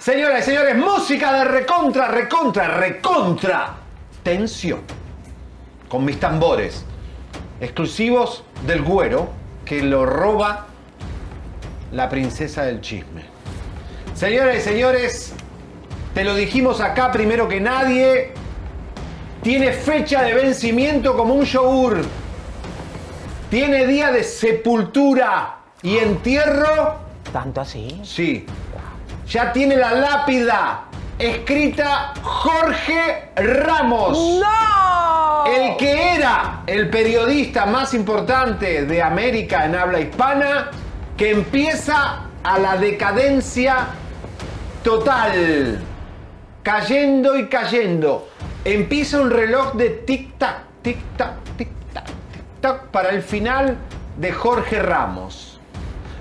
Señoras y señores, música de recontra, recontra, recontra. Tensión. Con mis tambores. Exclusivos del güero que lo roba la princesa del chisme. Señoras y señores, te lo dijimos acá primero que nadie. Tiene fecha de vencimiento como un yogur. Tiene día de sepultura y entierro. ¿Tanto así? Sí. Ya tiene la lápida escrita Jorge Ramos. ¡No! El que era el periodista más importante de América en habla hispana, que empieza a la decadencia total. Cayendo y cayendo. Empieza un reloj de tic-tac, tic-tac, tic-tac, tic-tac para el final de Jorge Ramos.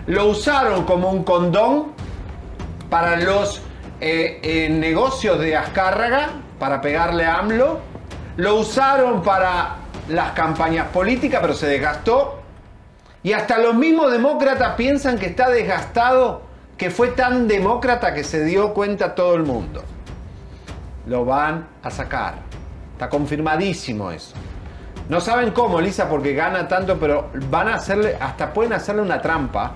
Lo usaron como un condón para los eh, negocios de Azcárraga, para pegarle a AMLO. Lo usaron para las campañas políticas, pero se desgastó. Y hasta los mismos demócratas piensan que está desgastado, que fue tan demócrata que se dio cuenta todo el mundo. Lo van a sacar. Está confirmadísimo eso. No saben cómo, Lisa, porque gana tanto, pero van a hacerle, hasta pueden hacerle una trampa.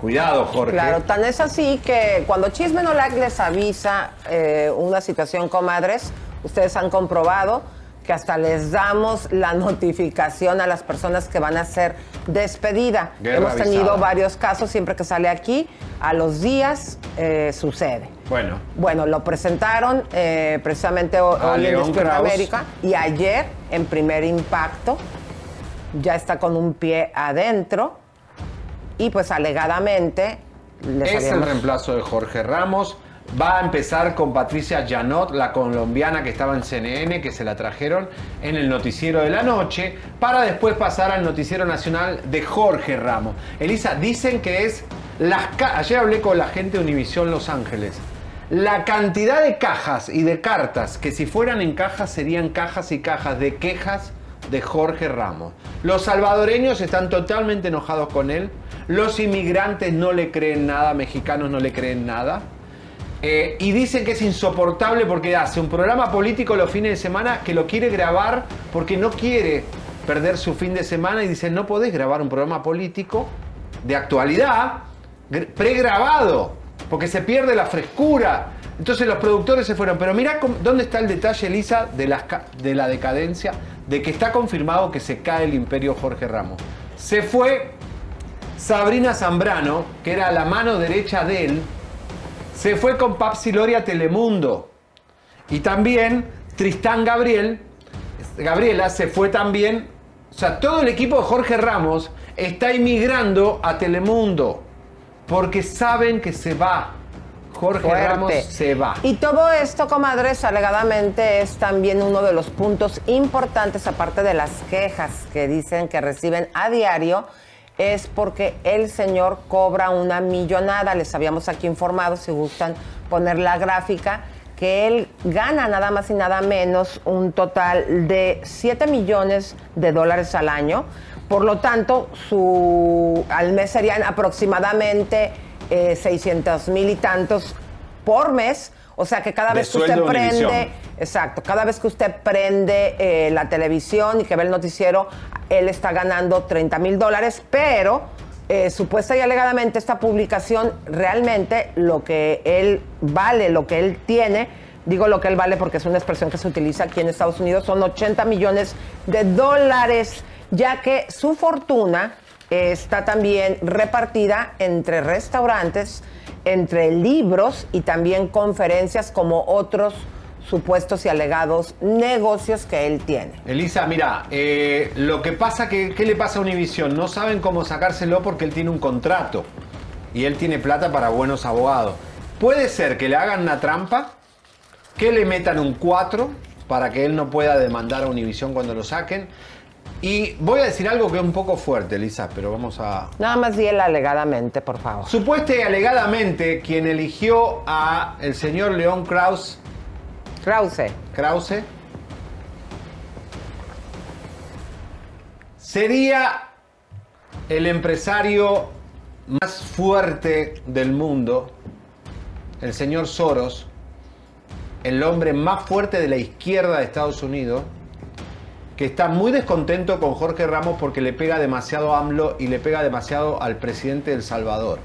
Cuidado, Jorge. Claro, tan es así que cuando Chisme No Like les avisa eh, una situación, comadres, ustedes han comprobado que hasta les damos la notificación a las personas que van a ser despedida. Guerra Hemos tenido avisada. varios casos, siempre que sale aquí, a los días eh, sucede. Bueno, Bueno, lo presentaron eh, precisamente A hoy en León. América y ayer en Primer Impacto ya está con un pie adentro y pues alegadamente les es el reemplazo de Jorge Ramos. Va a empezar con Patricia Janot, la colombiana que estaba en CNN, que se la trajeron en el noticiero de la noche, para después pasar al noticiero nacional de Jorge Ramos. Elisa, dicen que es las ca- ayer hablé con la gente de Univisión Los Ángeles. La cantidad de cajas y de cartas que si fueran en cajas serían cajas y cajas de quejas de Jorge Ramos. Los salvadoreños están totalmente enojados con él. Los inmigrantes no le creen nada, mexicanos no le creen nada. Eh, y dicen que es insoportable porque hace un programa político los fines de semana que lo quiere grabar porque no quiere perder su fin de semana y dicen no podés grabar un programa político de actualidad gr- pregrabado porque se pierde la frescura. Entonces los productores se fueron. Pero mira dónde está el detalle, Elisa, de la decadencia, de que está confirmado que se cae el imperio Jorge Ramos. Se fue Sabrina Zambrano, que era la mano derecha de él, se fue con Papsi Loria a Telemundo. Y también Tristán Gabriel, Gabriela se fue también. O sea, todo el equipo de Jorge Ramos está inmigrando a Telemundo. Porque saben que se va. Jorge Fuerte. Ramos se va. Y todo esto, comadres, alegadamente es también uno de los puntos importantes, aparte de las quejas que dicen que reciben a diario, es porque el señor cobra una millonada. Les habíamos aquí informado, si gustan poner la gráfica, que él gana nada más y nada menos un total de 7 millones de dólares al año. Por lo tanto, su, al mes serían aproximadamente eh, 600 mil y tantos por mes. O sea que cada De vez que usted prende, exacto, cada vez que usted prende eh, la televisión y que ve el noticiero, él está ganando 30 mil dólares, pero eh, supuesta y alegadamente esta publicación realmente lo que él vale, lo que él tiene, digo lo que él vale porque es una expresión que se utiliza aquí en Estados Unidos, son 80 millones de dólares, ya que su fortuna está también repartida entre restaurantes, entre libros y también conferencias como otros supuestos y alegados negocios que él tiene. Elisa, mira, eh, lo que pasa que, ¿qué le pasa a Univision? No saben cómo sacárselo porque él tiene un contrato y él tiene plata para buenos abogados. Puede ser que le hagan una trampa, que le metan un 4 para que él no pueda demandar a Univision cuando lo saquen. Y voy a decir algo que es un poco fuerte, Elisa, pero vamos a... Nada más di él alegadamente, por favor. Supuesta y alegadamente, quien eligió a el señor León Kraus... Krause. Krause. Sería el empresario más fuerte del mundo, el señor Soros, el hombre más fuerte de la izquierda de Estados Unidos, que está muy descontento con Jorge Ramos porque le pega demasiado a AMLO y le pega demasiado al presidente del Salvador.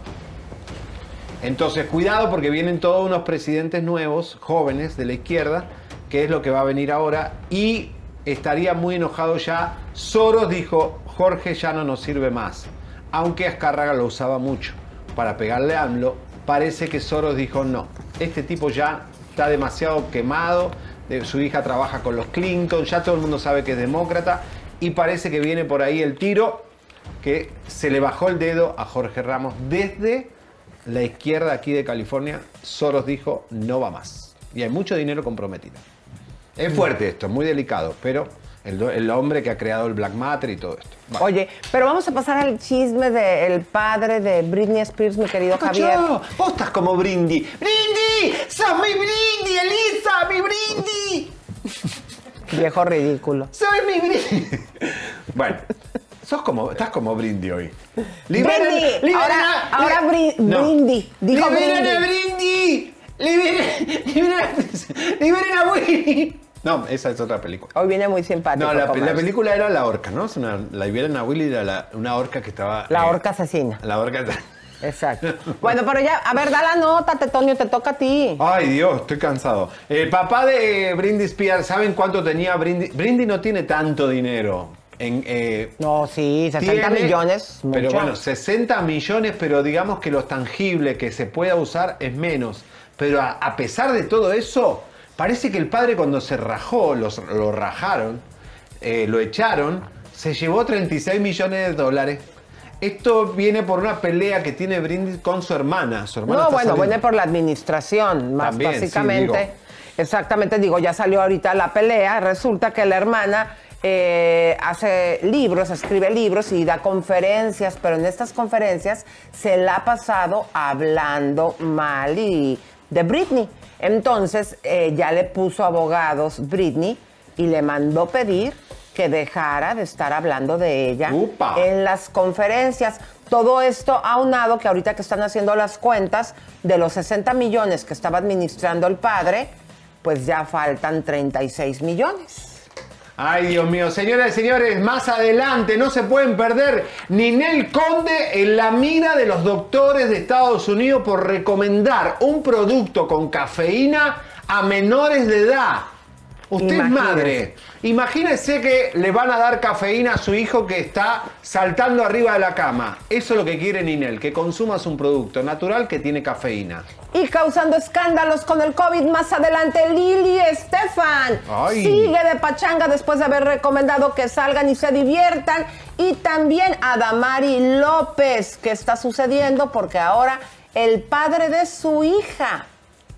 Entonces, cuidado porque vienen todos unos presidentes nuevos, jóvenes de la izquierda, que es lo que va a venir ahora, y estaría muy enojado ya. Soros dijo, Jorge ya no nos sirve más. Aunque Azcárraga lo usaba mucho para pegarle a AMLO, parece que Soros dijo, no, este tipo ya está demasiado quemado, eh, su hija trabaja con los Clinton, ya todo el mundo sabe que es demócrata, y parece que viene por ahí el tiro que se le bajó el dedo a Jorge Ramos desde la izquierda aquí de California. Soros dijo, no va más. Y hay mucho dinero comprometido. Es fuerte esto, muy delicado, pero el, el hombre que ha creado el Black Matter y todo esto. Oye, pero vamos a pasar al chisme del padre de Britney Spears, mi querido Javier. Vos estás como Brindy. ¡Brindy! ¡Sos mi Brindy, Elisa! ¡Mi Brindy! Viejo ridículo. ¡Soy mi Brindy! bueno, sos como, estás como Brindy hoy. Brindy, ahora- ahora Bri- Brindy, dijo ¡Liberen a Brindy. Brindy! ¡Liberen, liberen, a- liberen a Willy! No, esa es otra película. Hoy viene muy simpático. No, la, película era La Orca, ¿no? Es una, la liberen a Willy era la- una orca que estaba... La eh, orca asesina. La orca... Exacto. Bueno, pero ya, a ver, da la nota, Tetonio, te toca a ti. Ay, Dios, estoy cansado. El papá de Brindy Spears, ¿saben cuánto tenía Brindy? Brindy no tiene tanto dinero. En, eh, no, sí, 60 millones, Pero bueno, 60 millones, pero digamos que lo tangible que se pueda usar es menos. Pero a, a pesar de todo eso, parece que el padre cuando se rajó, los- lo rajaron, eh, lo echaron, se llevó 36 millones de dólares. Esto viene por una pelea que tiene Britney con su hermana. Su hermana No, bueno, saliendo- viene por la administración, más También, sí, básicamente. digo. Exactamente, digo, ya salió ahorita la pelea. Resulta que la hermana eh, hace libros, escribe libros y da conferencias, pero en estas conferencias se la ha pasado hablando mal y de Britney. Entonces eh, ya le puso abogados Britney y le mandó pedir que dejara de estar hablando de ella en las conferencias. Todo esto aunado que ahorita que están haciendo las cuentas de los 60 millones que estaba administrando el padre, pues ya faltan 36 millones. Ay, Dios mío, señoras y señores, más adelante no se pueden perder Ninel Conde en la mira de los doctores de Estados Unidos por recomendar un producto con cafeína a menores de edad. Usted Imagínese. es madre. Imagínese que le van a dar cafeína a su hijo que está saltando arriba de la cama. Eso es lo que quiere Ninel, que consumas un producto natural que tiene cafeína. Y causando escándalos con el COVID más adelante, Lili Estefan Ay. sigue de pachanga después de haber recomendado que salgan y se diviertan. Y también a Damari López, que está sucediendo porque ahora el padre de su hija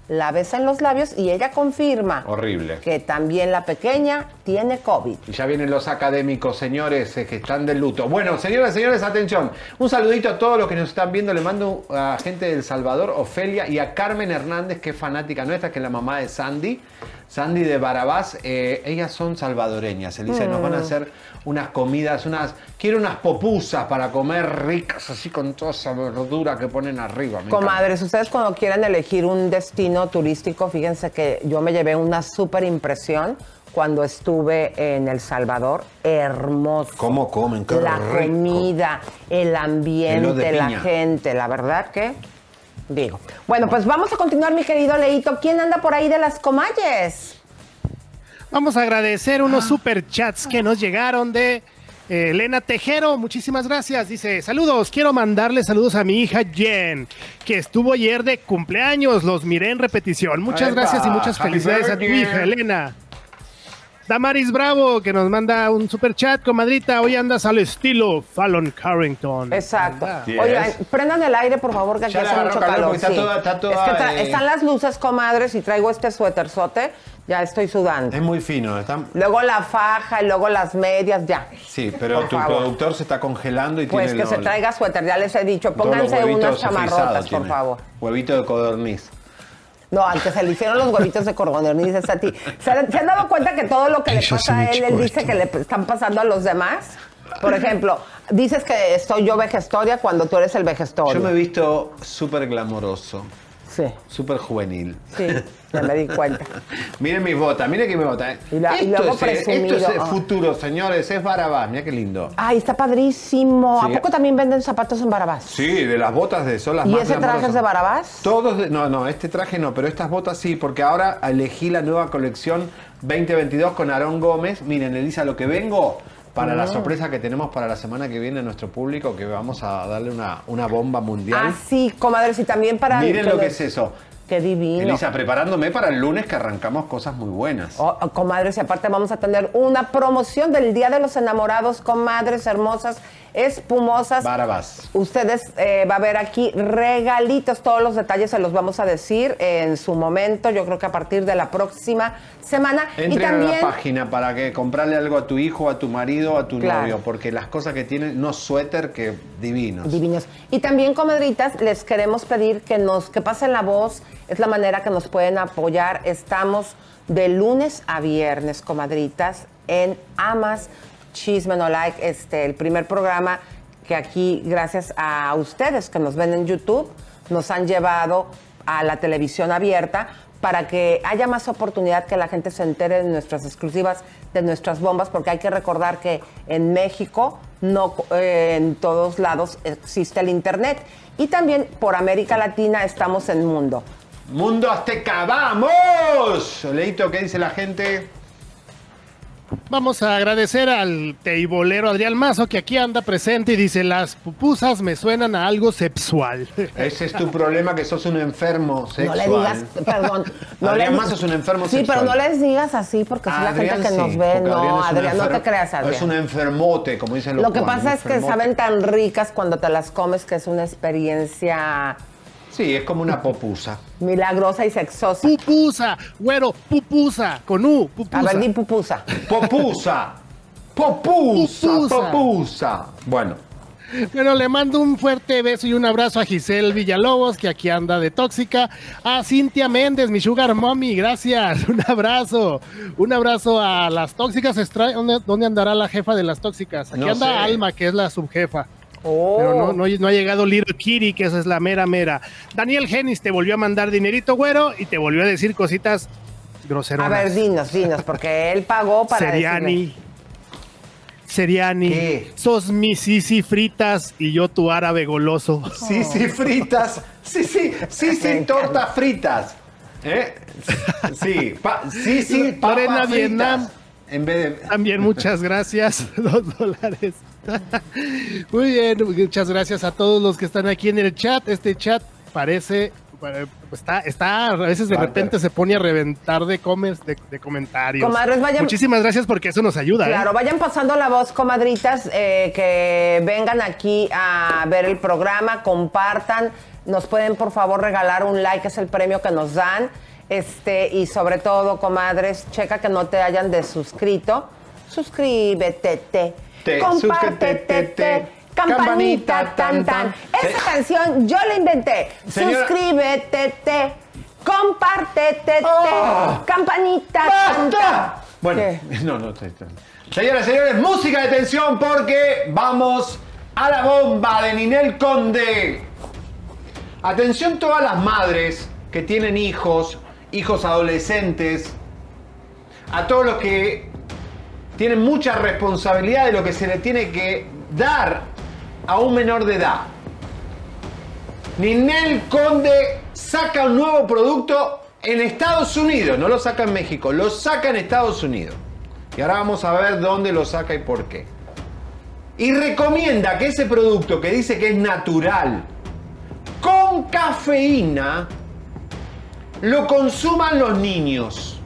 la besa en los labios y ella confirma Horrible. que también la pequeña tiene COVID. Y ya vienen los académicos, señores, eh, que están de luto. Bueno, señoras y señores, atención. Un saludito a todos los que nos están viendo. Le mando a gente del Salvador, Ofelia, y a Carmen Hernández, que es fanática nuestra, que es la mamá de Sandy. Sandy de Barabás. Eh, ellas son salvadoreñas, Elisa, y nos van a Mm. hacer unas comidas, unas... Quiero unas popusas para comer ricas, así con toda esa verdura que ponen arriba. encanta. Comadres, ustedes cuando quieran elegir un destino turístico, fíjense que yo me llevé una súper impresión cuando estuve en El Salvador. Hermoso. ¿Cómo comen? Qué La rico. comida, el ambiente, la gente, la verdad que digo. Bueno, pues vamos a continuar, mi querido Leito. ¿Quién anda por ahí de las comalles? Vamos a agradecer unos super chats que nos llegaron de eh, Elena Tejero. Muchísimas gracias. Dice, saludos, quiero mandarle saludos a mi hija Jen, que estuvo ayer de cumpleaños. Los miré en repetición. Muchas gracias y muchas felicidades a tu hija, Elena. Damaris Bravo, que nos manda un super chat, comadrita. Hoy andas al estilo Fallon Carrington. Exacto. Yes. Oigan, prendan el aire, por favor, que aquí hace mucho calor está sí. toda- está toda, es que eh, están las luces, comadres, y traigo este suéterzote. Ya estoy sudando. Es muy fino. Está... Luego la faja y luego las medias, ya. Sí, pero Por tu favor. productor se está congelando y Pues tiene que se traiga suéter, ya les he dicho. Pónganse unas chamarrotas, por tiene. favor. Huevito de codorniz. No, que se le hicieron los huevitos de ti. ¿Se, se han dado cuenta que todo lo que le pasa a él, él dice que le están pasando a los demás? Por ejemplo, dices que estoy yo vejestoria cuando tú eres el vejestorio. Yo me he visto súper glamoroso. Sí. Súper juvenil. Sí, ya me di cuenta. Miren mis botas, miren que me botas. Y la- y esto, es, eh, presumido. esto es Ah. futuro, señores. Es Barabás, mira qué lindo. Ay, está padrísimo. Sí. ¿A poco también venden zapatos en Barabás? Sí, de las botas de son las ¿Y más ese traje es de Barabás? Todos, de- no, no, este traje no, pero estas botas sí, porque ahora elegí la nueva colección 2022 con Aarón Gómez. Miren, Elisa, lo que vengo para la sorpresa que tenemos para la semana que viene a nuestro público, que vamos a darle una, una bomba mundial. Ah, sí, comadres, y también para... Miren lo que es eso. Qué divino. Elisa, preparándome para el lunes que arrancamos cosas muy buenas. Oh, oh, comadres, y aparte vamos a tener una promoción del Día de los Enamorados, comadres hermosas, espumosas. Barabás. Ustedes eh, va a ver aquí regalitos, todos los detalles se los vamos a decir en su momento, yo creo que a partir de la próxima semana. y Entren también, a la página para que comprarle algo a tu hijo, a tu marido, a tu Claro. novio, porque las cosas que tienen, no suéter, que divinos. Divinos. Y también, comadritas, les queremos pedir que nos, que pasen la voz, es la manera que nos pueden apoyar. Estamos de lunes a viernes, comadritas, en Amas Chisme No Like, este, el primer programa que aquí, gracias a ustedes que nos ven en YouTube, nos han llevado a la televisión abierta para que haya más oportunidad que la gente se entere de nuestras exclusivas, de nuestras bombas, porque hay que recordar que en México no eh, en todos lados existe el internet y también por América Latina estamos en Mundo. Mundo Azteca, ¡vamos! Leito, ¿qué dice la gente? Vamos a agradecer al teibolero Adrián Mazo que aquí anda presente y dice, las pupusas me suenan a algo sexual. Ese es tu problema, que sos un enfermo sexual. No le digas, perdón. No Adrián le- Mazo es un enfermo Sí, sexual. pero no les digas así porque si la gente que sí, nos ve, no, es Adrián, no te creas, Adrián. Es un enfermote, como dicen los Lo que cubanos, pasa es que saben tan ricas cuando te las comes que es una experiencia Sí, es como una popusa. milagrosa y sexosa. Pupusa, güero, pupusa, con U, pupusa. A ver, di pupusa. Popusa. Popusa, Pupusa. popusa. Bueno, Bueno, le mando un fuerte beso y un abrazo a Giselle Villalobos, que aquí anda de tóxica. A Cintia Méndez, mi sugar mommy, gracias. Un abrazo. Un abrazo a las tóxicas. Extra- ¿Dónde, dónde andará la jefa de las tóxicas? Aquí No anda sé. Alma, que es la subjefa. Oh. Pero no, no, no ha llegado Little Kitty, que esa es la mera mera. Daniel Genis te volvió a mandar dinerito, güero, y te volvió a decir cositas groseras. A ver, dinos, dinos, porque él pagó para Seriani. decirle. Seriani, sos mi sisi fritas y yo tu árabe goloso. sí, fritas. Sí, sí, sí, sí, tortas fritas. ¿Eh? Sí, pa- sí, sí, papas Lorena fritas. Vietnam. En vez de... También muchas gracias, dos dólares. Muy bien, muchas gracias a todos los que están aquí en el chat. Este chat parece, pare- está, está, a veces de repente se pone a reventar de, comes, de, de comentarios. Comadres, vayan- Muchísimas gracias porque eso nos ayuda. ¿eh? Claro, vayan pasando la voz, comadritas, eh, que vengan aquí a ver el programa, compartan, nos pueden por favor regalar un like, es el premio que nos dan. Este, y sobre todo, comadres, checa que no te hayan desuscrito. Suscríbete, te, Te, compártete, te, campanita, campanita, tan, tan, Se- canción yo la inventé. Suscríbete, te, compártete, te, ¡Oh! campanita, tan, tan. Bueno, no, no, Señoras y señores, música de tensión porque vamos a la bomba de Ninel Conde. Atención todas las madres que tienen hijos, hijos adolescentes, a todos los que tienen mucha responsabilidad de lo que se le tiene que dar a un menor de edad. Ninel Conde saca un nuevo producto en Estados Unidos, no lo saca en México, lo saca en Estados Unidos. Y ahora vamos a ver dónde lo saca y por qué. Y recomienda que ese producto que dice que es natural, con cafeína, lo consuman los niños.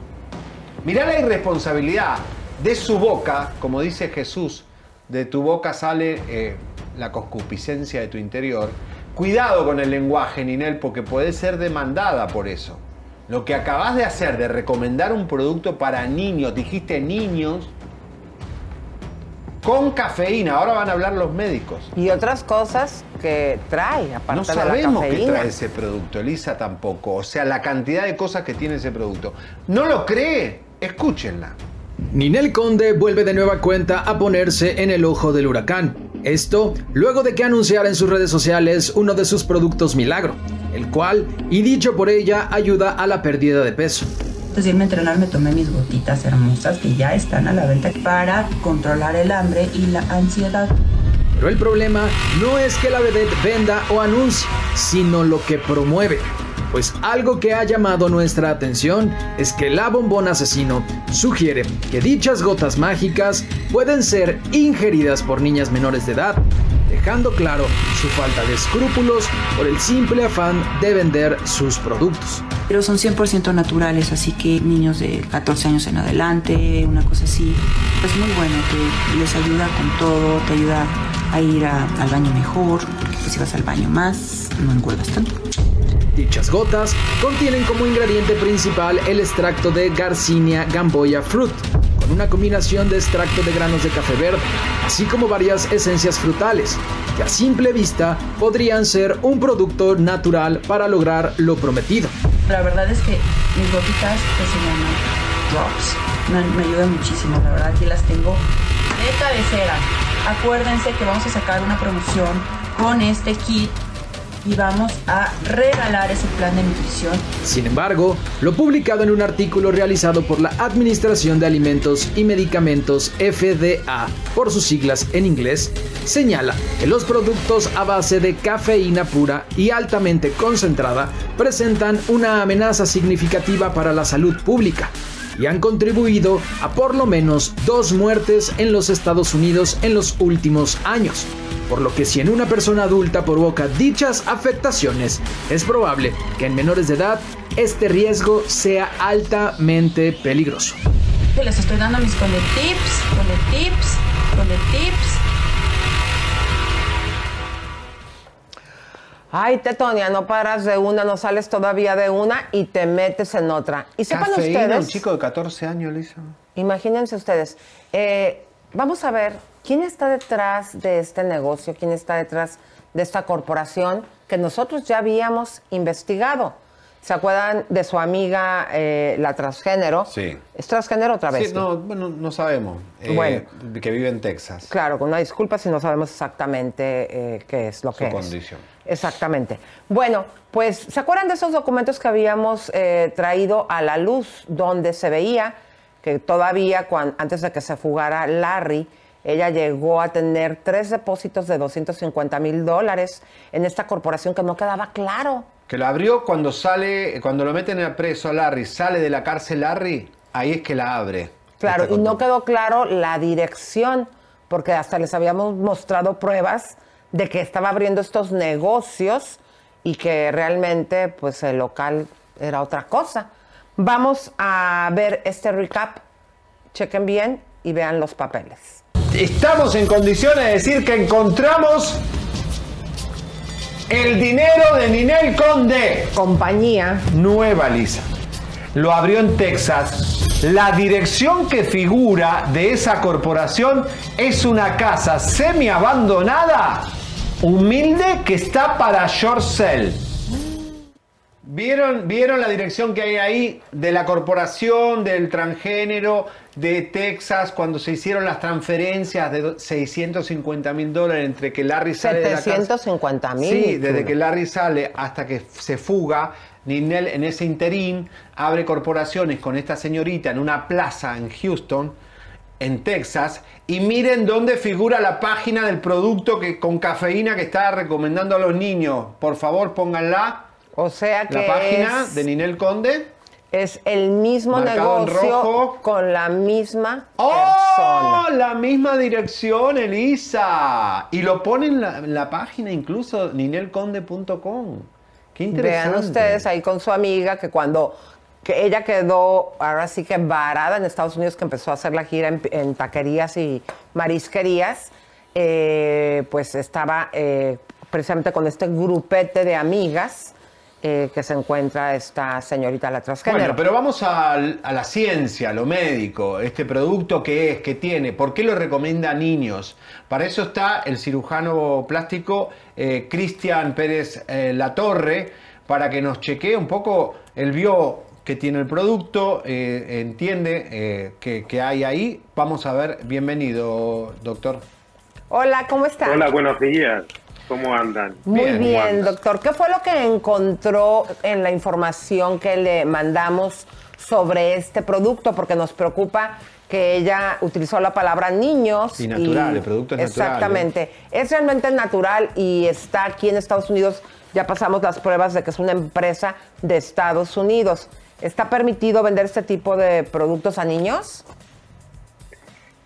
Mirá la irresponsabilidad de su boca, como dice Jesús, de tu boca sale eh, la concupiscencia de tu interior. Cuidado con el lenguaje, Ninel, porque puede ser demandada por eso. Lo que acabas de hacer, de recomendar un producto para niños, dijiste niños, con cafeína, ahora van a hablar los médicos. Y otras cosas que trae, aparte No de la sabemos qué cafeína. trae ese producto, Elisa tampoco. O sea, la cantidad de cosas que tiene ese producto. ¿No lo cree? Escúchenla. Ninel Conde vuelve de nueva cuenta a ponerse en el ojo del huracán. Esto luego de que anunciara en sus redes sociales uno de sus productos milagro, el cual, y dicho por ella, ayuda a la pérdida de peso. De irme a entrenar me tomé mis gotitas hermosas que ya están a la venta para controlar el hambre y la ansiedad. Pero el problema no es que la vedette venda o anuncie, sino lo que promueve. Pues algo que ha llamado nuestra atención es que la bombón asesino sugiere que dichas gotas mágicas pueden ser ingeridas por niñas menores de edad, dejando claro su falta de escrúpulos por el simple afán de vender sus productos. Pero son 100% naturales, así que niños de 14 años en adelante, una cosa así, es muy bueno, te les ayuda con todo, te ayuda a ir a- al baño mejor, porque pues si vas al baño más, no engordas tanto. Dichas gotas contienen como ingrediente principal el extracto de Garcinia gamboya fruit, con una combinación de extracto de granos de café verde, así como varias esencias frutales, que a simple vista podrían ser un producto natural para lograr lo prometido. La verdad es que mis gotitas que se llaman drops me, me ayudan muchísimo, la verdad aquí las tengo de cabecera. Acuérdense que vamos a sacar una promoción con este kit y vamos a regalar ese plan de nutrición Sin embargo, lo publicado en un artículo realizado por la Administración de Alimentos y Medicamentos FDA, por sus siglas en inglés, señala que los productos a base de cafeína pura y altamente concentrada presentan una amenaza significativa para la salud pública. Y han contribuido a por lo menos dos muertes en los Estados Unidos en los últimos años. Por lo que si en una persona adulta provoca dichas afectaciones, es probable que en menores de edad este riesgo sea altamente peligroso. Les estoy dando mis tips, tips, tips. Ay, Tetonia, no paras de una, no sales todavía de una y te metes en otra. Y sepan Cafeína, ustedes, un chico de 14 años, Lisa. imagínense ustedes, eh, vamos a ver quién está detrás de este negocio, quién está detrás de esta corporación que nosotros ya habíamos investigado. ¿Se acuerdan de su amiga, eh, la transgénero? Sí. ¿Es transgénero otra vez? Sí, no, bueno, no sabemos. Eh, Bueno. Que vive en Texas. Claro, con una disculpa si no sabemos exactamente eh, qué es lo Su que es. condición. Exactamente. Bueno, pues, ¿se acuerdan de esos documentos que habíamos eh, traído a la luz, donde se veía que todavía, antes de que se fugara Larry, ella llegó a tener tres depósitos de 250 mil dólares en esta corporación que no quedaba claro. Que la abrió cuando sale, cuando lo meten a preso a Larry, sale de la cárcel Larry, ahí es que la abre. Claro, y no quedó claro la dirección, porque hasta les habíamos mostrado pruebas de que estaba abriendo estos negocios y que realmente pues el local era otra cosa. Vamos a ver este recap, chequen bien y vean los papeles. Estamos en condiciones de decir que encontramos el dinero de Ninel Conde. Compañía. Nueva Lisa. Lo abrió en Texas. La dirección que figura de esa corporación es una casa semi abandonada, humilde, que está para short sell. ¿Vieron, ¿Vieron la dirección que hay ahí de la corporación, del transgénero de Texas, cuando se hicieron las transferencias de do- 650 mil dólares entre que Larry sale de la cárcel? 750 mil. Sí, desde que Larry sale hasta que se fuga, Ninel en ese interín abre corporaciones con esta señorita en una plaza en Houston, en Texas, y miren dónde figura la página del producto que, con cafeína que está recomendando a los niños. Por favor, pónganla. O sea que La página es- de Ninel Conde. Es el mismo Marcado negocio con la misma ¡Oh! La misma dirección, Elisa. Y lo pone en la, en la página incluso ninelconde.com. Qué interesante. Vean ustedes ahí con su amiga que cuando que ella quedó ahora sí que varada en Estados Unidos, que empezó a hacer la gira en, en taquerías y marisquerías, eh, pues estaba eh, precisamente con este grupete de amigas eh, que se encuentra esta señorita la transgénero. Bueno, pero vamos a, la ciencia, a lo médico. Este producto que es, que tiene, ¿por qué lo recomienda a niños? Para eso está el cirujano plástico eh, Cristian Pérez eh, Latorre, para que nos chequee un poco. Él vio que tiene el producto, eh, entiende eh, que, que hay ahí. Vamos a ver, bienvenido, doctor. Hola, ¿cómo está? Hola, buenos días. ¿Cómo andan? Muy ¿Cómo bien, andan? doctor. ¿Qué fue lo que encontró en la información que le mandamos sobre este producto? Porque nos preocupa que ella utilizó la palabra niños. Y natural, el producto es natural, ¿eh? Exactamente. Es realmente natural y está aquí en Estados Unidos. Ya pasamos las pruebas de que es una empresa de Estados Unidos. ¿Está permitido vender este tipo de productos a niños?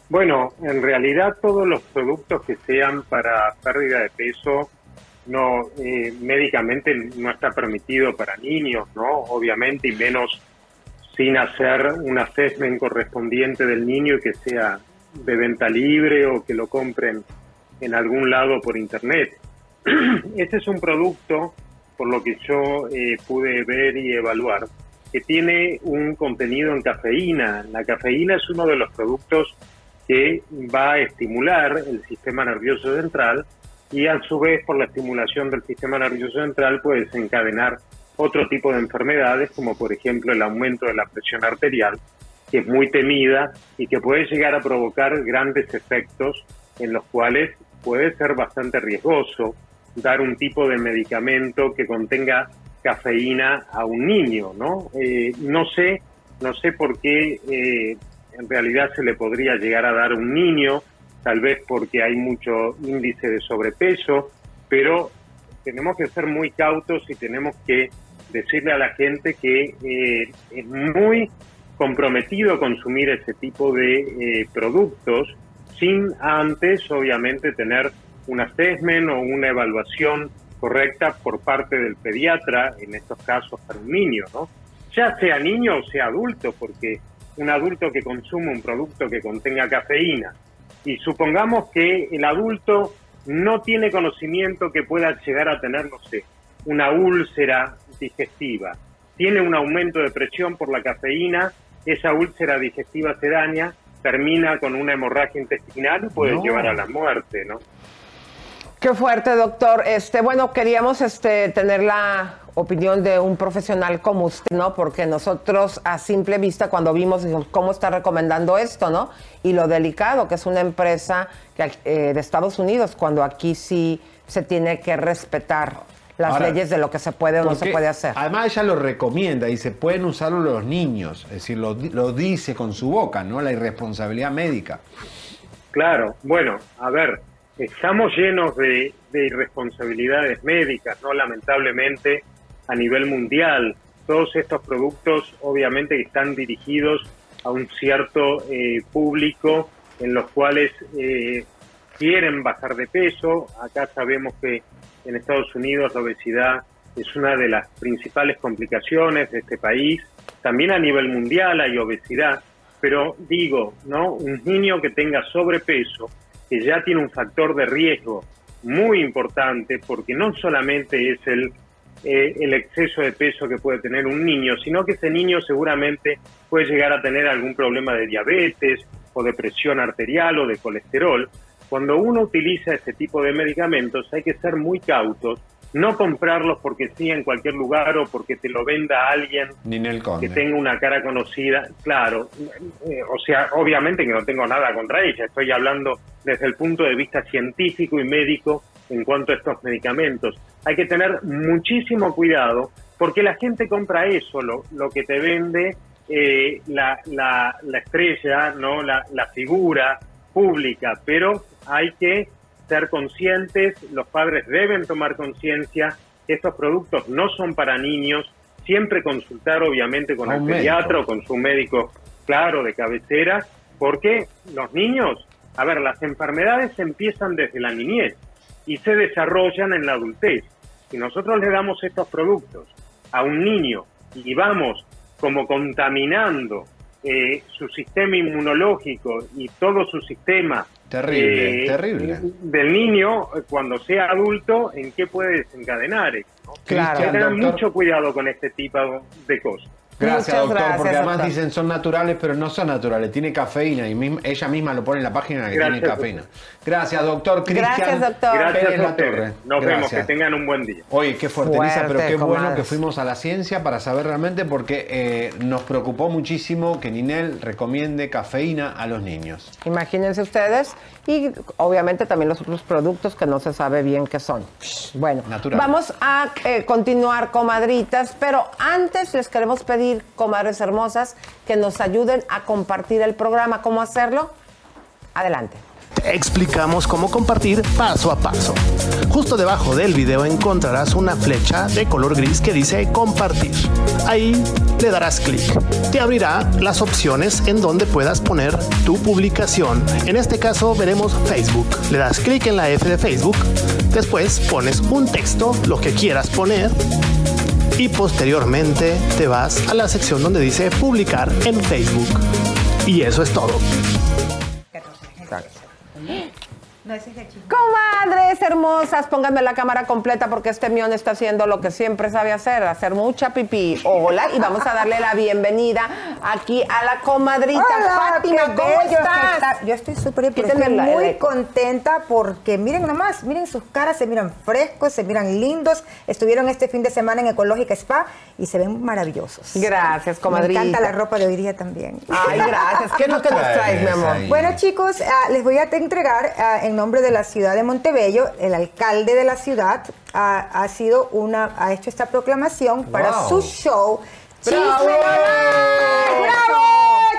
Bueno, en realidad todos los productos que sean para pérdida de peso no eh, médicamente no está permitido para niños, ¿no? Obviamente, y menos sin hacer un assessment correspondiente del niño y que sea de venta libre o que lo compren en algún lado por internet. Este es un producto, por lo que yo eh, pude ver y evaluar, que tiene un contenido en cafeína. La cafeína es uno de los productos que va a estimular el sistema nervioso central y a su vez por la estimulación del sistema nervioso central puede desencadenar otro tipo de enfermedades como por ejemplo el aumento de la presión arterial que es muy temida y que puede llegar a provocar grandes efectos en los cuales puede ser bastante riesgoso dar un tipo de medicamento que contenga cafeína a un niño, ¿no? Eh, no sé, no sé por qué eh, en realidad se le podría llegar a dar a un niño, tal vez porque hay mucho índice de sobrepeso, pero tenemos que ser muy cautos y tenemos que decirle a la gente que eh, es muy comprometido consumir ese tipo de eh, productos sin antes, obviamente, tener un assessment o una evaluación correcta por parte del pediatra, en estos casos para un niño, ¿no? Ya sea niño o sea adulto, porque un adulto que consume un producto que contenga cafeína y supongamos que el adulto no tiene conocimiento que pueda llegar a tener, no sé, una úlcera digestiva, tiene un aumento de presión por la cafeína, esa úlcera digestiva se daña, termina con una hemorragia intestinal y puede No. llevar a la muerte, ¿no? Qué fuerte, doctor. Este, bueno, queríamos este, tener la opinión de un profesional como usted, ¿no? Porque nosotros a simple vista cuando vimos dijimos, cómo está recomendando esto, ¿no? Y lo delicado que es una empresa que, eh, de Estados Unidos, cuando aquí sí se tiene que respetar las Ahora, leyes de lo que se puede o no se puede hacer. Además ella lo recomienda, dice, pueden usarlo los niños, es decir, lo dice con su boca, ¿no? La irresponsabilidad médica. Claro, bueno, a ver, estamos llenos de, de irresponsabilidades médicas, ¿no? Lamentablemente, a nivel mundial, todos estos productos obviamente están dirigidos a un cierto eh, público en los cuales eh, quieren bajar de peso. Acá sabemos que en Estados Unidos la obesidad es una de las principales complicaciones de este país. También a nivel mundial hay obesidad, pero digo, ¿no? Un niño que tenga sobrepeso, que ya tiene un factor de riesgo muy importante, porque no solamente es el, eh, el exceso de peso que puede tener un niño, sino que ese niño seguramente puede llegar a tener algún problema de diabetes o de presión arterial o de colesterol. Cuando uno utiliza este tipo de medicamentos hay que ser muy cautos, no comprarlos porque sí en cualquier lugar o porque te lo venda alguien Ninel que tenga una cara conocida, claro, eh, o sea, obviamente que no tengo nada contra ella, estoy hablando desde el punto de vista científico y médico en cuanto a estos medicamentos. Hay que tener muchísimo cuidado porque la gente compra eso, lo, lo que te vende eh, la, la, la estrella, no la, la figura pública, pero hay que ser conscientes, los padres deben tomar conciencia que estos productos no son para niños, siempre consultar obviamente con el pediatra o con su médico, claro, de cabecera, porque los niños, a ver, las enfermedades empiezan desde la niñez y se desarrollan en la adultez. Si nosotros le damos estos productos a un niño y vamos como contaminando eh, su sistema inmunológico y todo su sistema Terrible, eh, terrible. del niño cuando sea adulto, ¿en qué puede desencadenar? ¿no? Claro. Hay que tener Doctor. mucho cuidado con este tipo de cosas. Gracias, Muchas doctor, gracias, porque además doctor. dicen son naturales, pero no son naturales, tiene cafeína y misma- ella misma lo pone en la página que Gracias, tiene cafeína. Gracias, doctor Cristian. Gracias, doctor. Gracias Pérez a. Torre. Nos vemos, que tengan un buen día. Oye, qué fuerte, pero qué bueno que fuimos a la ciencia para saber realmente, porque eh, nos preocupó muchísimo que Ninel recomiende cafeína a los niños. Imagínense ustedes. Y obviamente también los otros productos que no se sabe bien qué son. Bueno, Natural. vamos a eh, continuar, comadritas, pero antes les queremos pedir, comadres hermosas, que nos ayuden a compartir el programa. ¿Cómo hacerlo? Adelante. explicamos cómo compartir paso a paso. Justo debajo del video encontrarás una flecha de color gris que dice compartir. Ahí le darás clic. Te abrirá las opciones en donde puedas poner tu publicación. En este caso veremos Facebook. Le das clic en la F de Facebook. Después pones un texto, lo que quieras poner. Y posteriormente te vas a la sección donde dice publicar en Facebook. Y eso es todo. Comadres hermosas, pónganme la cámara completa porque este mión está haciendo lo que siempre sabe hacer, hacer mucha pipí. Hola, y vamos a darle la bienvenida aquí a la comadrita Hola, Fátima. ¿Cómo estás? está. Yo estoy súper bien, estoy muy el- contenta porque miren nomás, miren sus caras, se miran frescos, se miran lindos. Estuvieron este fin de semana en Ecológica Spa y se ven maravillosos. Gracias, comadrita. Me encanta la ropa de hoy día también. Ay, gracias. ¿Qué es lo que nos traes, mi amor? Bueno, chicos, ah, les voy a entregar ah, en nombre de la ciudad de Montebello, el alcalde de la ciudad ah, ha sido una, ha hecho esta proclamación para Wow. su show. ¡Bravo! ¡Chisme no like! ¡Bravo!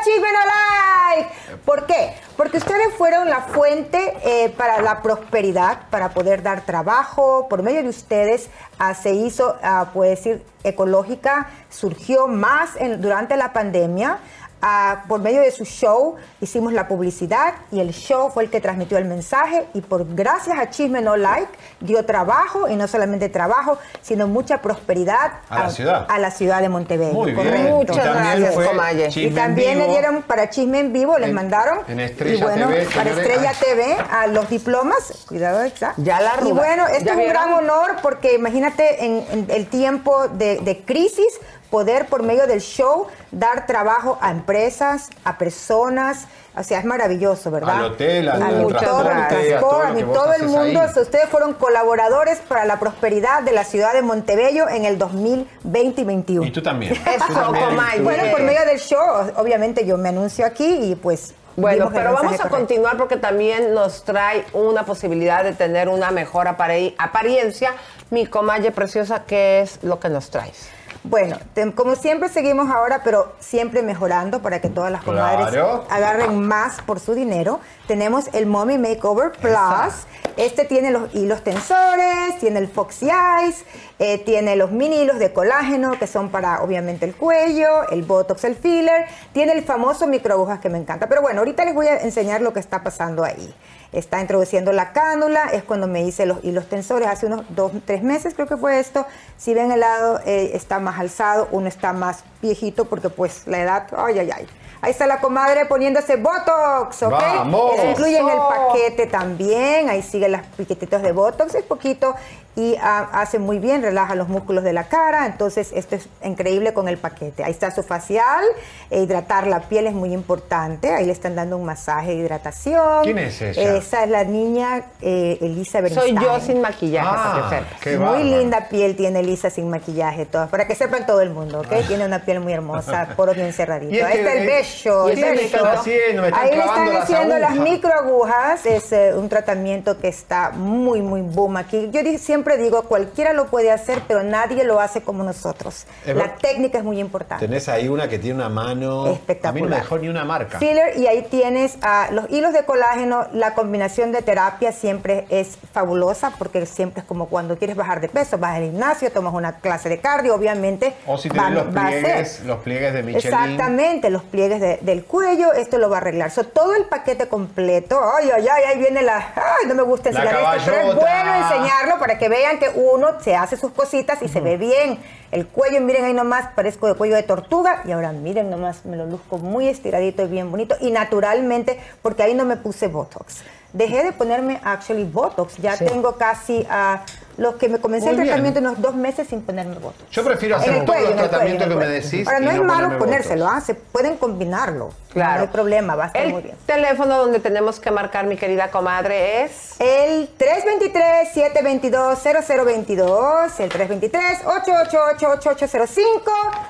¡Chisme no like! ¿Por qué? Porque ustedes fueron la fuente eh, para la prosperidad, para poder dar trabajo. Por medio de ustedes ah, se hizo, ah, puedo decir, ecológica, surgió más en- durante la pandemia. Ah, por medio de su show hicimos la publicidad y el show fue el que transmitió el mensaje y por gracias a Chisme No Like dio trabajo y no solamente trabajo, sino mucha prosperidad A la ciudad. a la ciudad de Montevideo. Muy bien. correcto. Muchas Y también gracias. Y también le dieron para Chisme en Vivo, les En- mandaron en Estrella y bueno, TV, para. Estrella Ay. TV a los diplomas, cuidado, exacto. Ya la Y arruga- bueno, este ¿ya es un vieron? gran honor porque imagínate en, en el tiempo de, de crisis poder por medio del show dar trabajo a empresas, a personas, o sea, es maravilloso, ¿verdad? Al hotel, al A mi- transporte, todo, a todo transporte, a vos todo el mundo, ahí. ustedes fueron colaboradores para la prosperidad de la ciudad de Montebello en el 2020 y 2021. Y tú también. Eso, Tú también, tú Bueno, por medio del show, obviamente yo me anuncio aquí y pues... Bueno, pero vamos a correcto. continuar porque también nos trae una posibilidad de tener una mejor apariencia. Mi comalle preciosa, ¿qué es lo que nos traes? Bueno, te- como siempre seguimos ahora, pero siempre mejorando para que todas las comadres Claro. agarren más por su dinero. Tenemos el Mommy Makeover Plus. Este tiene los hilos tensores, tiene el Foxy Eyes, eh, tiene los mini hilos de colágeno que son para obviamente el cuello, el Botox, el filler, tiene el famoso microagujas que me encanta. Pero bueno, ahorita les voy a enseñar lo que está pasando ahí. Está introduciendo la cánula, es cuando me hice los hilos tensores hace unos dos, tres meses creo que fue esto. Si ven el lado eh, está más alzado, uno está más viejito porque pues la edad, ay, ay, ay. Ahí está la comadre poniéndose Botox, ¿ok? ¡Vamos! Eso incluye en el paquete también, ahí siguen las piquetitos de Botox, es poquito y ah, hace muy bien, relaja los músculos de la cara, entonces esto es increíble con el paquete. Ahí está su facial, e hidratar la piel es muy importante, ahí le están dando un masaje de hidratación. ¿Quién es ella? Esa es la niña eh, Elisa Soy Bernstein. yo sin maquillaje, para Ah, que qué Muy bárbaro. linda piel tiene Elisa sin maquillaje, todo, para que sepan todo el mundo, ¿ok? Tiene una piel muy hermosa, poros bien cerraditos. Ahí está el eh, beso. ¿y me están haciendo? Me están Ahí le están las haciendo las agujas. microagujas, es eh, un tratamiento que está muy, muy boom aquí. Yo di- siempre digo, cualquiera lo puede hacer, pero nadie lo hace como nosotros. Es La técnica es muy importante. Tenés ahí una que tiene una mano. Espectacular. A mí no me dejó ni una marca. Filler y ahí tienes ah, los hilos de colágeno, la combinación de terapia siempre es fabulosa porque siempre es como cuando quieres bajar de peso, vas al gimnasio, tomas una clase de cardio, obviamente. O si va- tenés los pliegues, los pliegues de Michelin. Exactamente, los pliegues de- del cuello, esto lo va a arreglar. So, todo el paquete completo, ay, ay, ay, ahí viene la, ay, no me gusta enseñar esto, pero es bueno enseñarlo para que vean que uno se hace sus cositas y se ve bien. El cuello, miren ahí nomás, parezco de cuello de tortuga y ahora miren nomás, me lo luzco muy estiradito y bien bonito y naturalmente, porque ahí no me puse Botox. Dejé de ponerme actually Botox, ya Sí. tengo casi a los que me comencé Muy el bien. tratamiento unos dos meses sin ponerme Botox. Yo prefiero hacer el todos los el tratamientos en el que me decís. Ahora, no es no malo ponérselo, ¿ah? se pueden combinarlo. Claro. No hay problema, va a estar El muy bien. teléfono donde tenemos que marcar, mi querida comadre, es... El 323-722-0022, el 323-888-8805.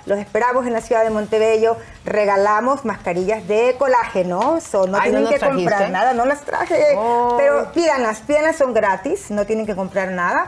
Los esperamos en la ciudad de Montebello. Regalamos mascarillas de colágeno. So, no Ay, ¿no tienen que comprar trajiste? nada, no las traje. Oh. Pero pídanlas, pídanlas, son gratis, no tienen que comprar nada.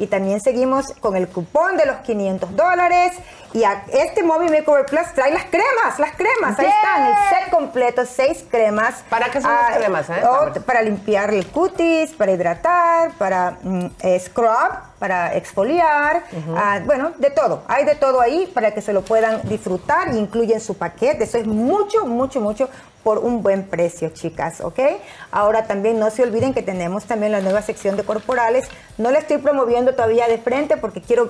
Y también seguimos con el cupón de los 500 dólares. Y a este Mobile Makeover Plus trae las cremas, las cremas. Ahí Yeah. están, el set completo, seis cremas. ¿Para qué son las Ah, cremas, eh? oh, para limpiar el cutis, para hidratar, para mm, eh, scrub, para exfoliar, ah, bueno, de todo. Hay de todo ahí para que se lo puedan disfrutar y incluyen su paquete. Eso es mucho, mucho, mucho por un buen precio, chicas, ¿ok? Ahora también no se olviden que tenemos también la nueva sección de corporales. No la estoy promoviendo todavía de frente porque quiero...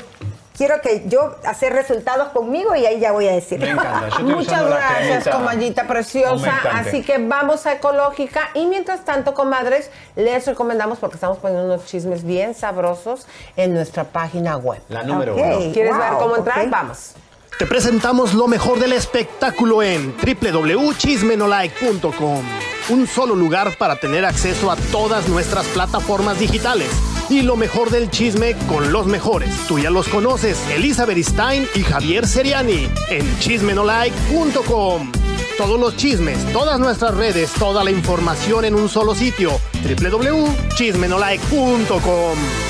Quiero que yo hacer resultados conmigo y ahí ya voy a decir. Me encanta. Yo estoy Muchas gracias, comadita preciosa. Así que vamos a Ecológica. Y mientras tanto, comadres, les recomendamos, porque estamos poniendo unos chismes bien sabrosos en nuestra página web. La número Ok. uno. ¿Quieres Wow, ver cómo entrar? Vamos. Te presentamos lo mejor del espectáculo en www.chismenolike.com. Un solo lugar para tener acceso a todas nuestras plataformas digitales. Y lo mejor del chisme con los mejores. Tú ya los conoces, Elizabeth Stein y Javier Seriani en chismenolike.com. Todos los chismes, todas nuestras redes, toda la información en un solo sitio. www.chismenolike.com.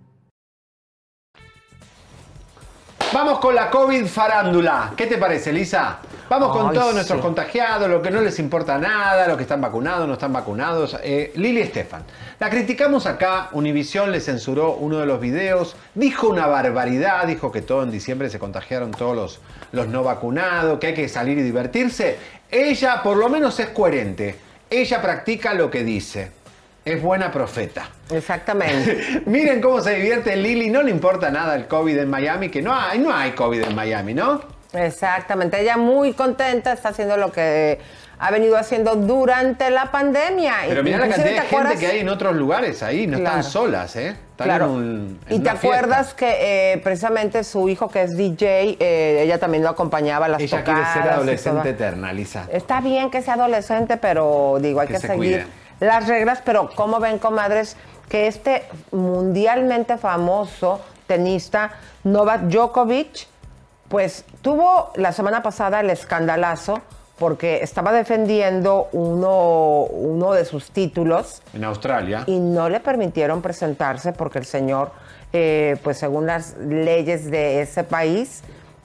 Vamos con la COVID farándula. ¿Qué te parece, Lisa? Vamos con Ay, todos sí. nuestros contagiados, lo que no les importa nada, los que están vacunados, no están vacunados. Eh, Lili Estefan. La criticamos acá, Univisión le censuró uno de los videos, dijo una barbaridad, dijo que todo en diciembre se contagiaron todos los, los no vacunados, que hay que salir y divertirse. Ella por lo menos es coherente. Ella practica lo que dice. Es buena profeta. Exactamente. Miren cómo se divierte Lili, no le importa nada el COVID en Miami, que no hay, no hay COVID en Miami, ¿no? Exactamente, ella muy contenta, está haciendo lo que ha venido haciendo durante la pandemia. Pero mira la cantidad de ¿te gente que hay en otros lugares ahí, no Claro. están solas, ¿eh? Están Claro. en un- en Y te fiesta. acuerdas que eh, precisamente su hijo, que es DJ, eh, ella también lo acompañaba a las Ella quiere tocadas ser adolescente eterna, Lisa. Está bien que sea adolescente, pero digo, hay Que que, se seguir cuide. Las reglas. Pero ¿cómo ven, comadres, que este mundialmente famoso tenista Novak Djokovic, pues tuvo la semana pasada el escandalazo porque estaba defendiendo uno, uno de sus títulos En Australia. y no le permitieron presentarse porque el señor, eh, pues según las leyes de ese país,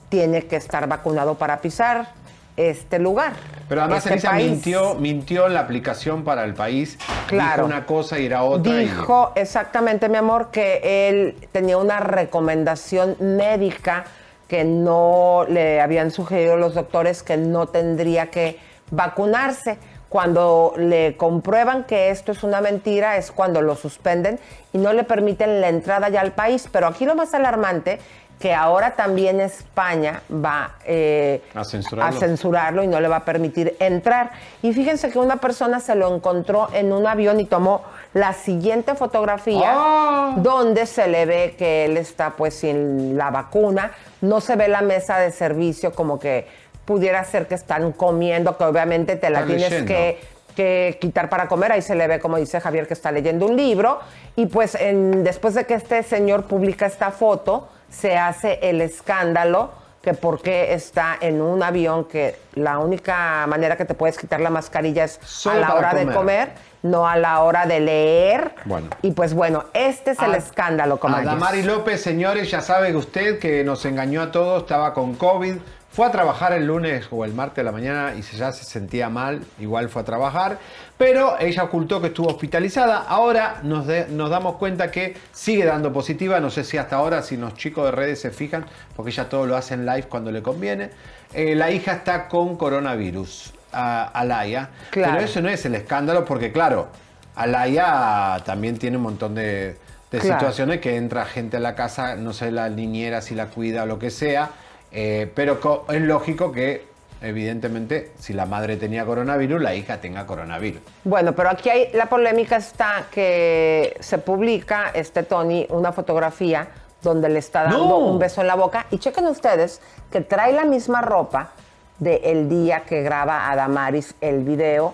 tiene que estar vacunado para pisar este lugar. Pero además este Elisa país. mintió, mintió en la aplicación para el país. Claro. Dijo una cosa y era otra. y- Dijo exactamente, mi amor, que él tenía una recomendación médica que no le habían sugerido los doctores que no tendría que vacunarse. Cuando le comprueban que esto es una mentira es cuando lo suspenden y no le permiten la entrada ya al país. Pero aquí lo más alarmante que ahora también España va eh, A censurarlo. a censurarlo y no le va a permitir entrar. Y fíjense que una persona se lo encontró en un avión y tomó la siguiente fotografía ¡Ah! donde se le ve que él está pues sin la vacuna, no se ve la mesa de servicio como que pudiera ser que están comiendo, que obviamente te la tienes leyendo. que que quitar para comer. Ahí se le ve, como dice Javier, que está leyendo un libro. Y pues en- después de que este señor publica esta foto, se hace el escándalo que por qué está en un avión que la única manera que te puedes quitar la mascarilla es Solo a la hora de comer. no a la hora de leer. Bueno. Y pues bueno, este es el A- escándalo, como A Damari López, señores, ya sabe usted que nos engañó a todos, estaba con COVID, fue a trabajar el lunes o el martes de la mañana y ya se sentía mal, igual fue a trabajar, pero ella ocultó que estuvo hospitalizada. Ahora nos, de- nos damos cuenta que sigue dando positiva, no sé si hasta ahora, si los chicos de redes se fijan, porque ella todo lo hace en live cuando le conviene. Eh, la hija está con coronavirus, a Alaya, Claro. pero eso no es el escándalo, porque claro, Alaya también tiene un montón de, de Claro. situaciones que entra gente a la casa, no sé la niñera si la cuida o lo que sea, eh, pero es lógico que evidentemente si la madre tenía coronavirus, la hija tenga coronavirus. Bueno, pero aquí hay, la polémica está que se publica, este Tony, una fotografía donde le está dando No. un beso en la boca. Y chequen ustedes que trae la misma ropa del día que graba Adamaris el video,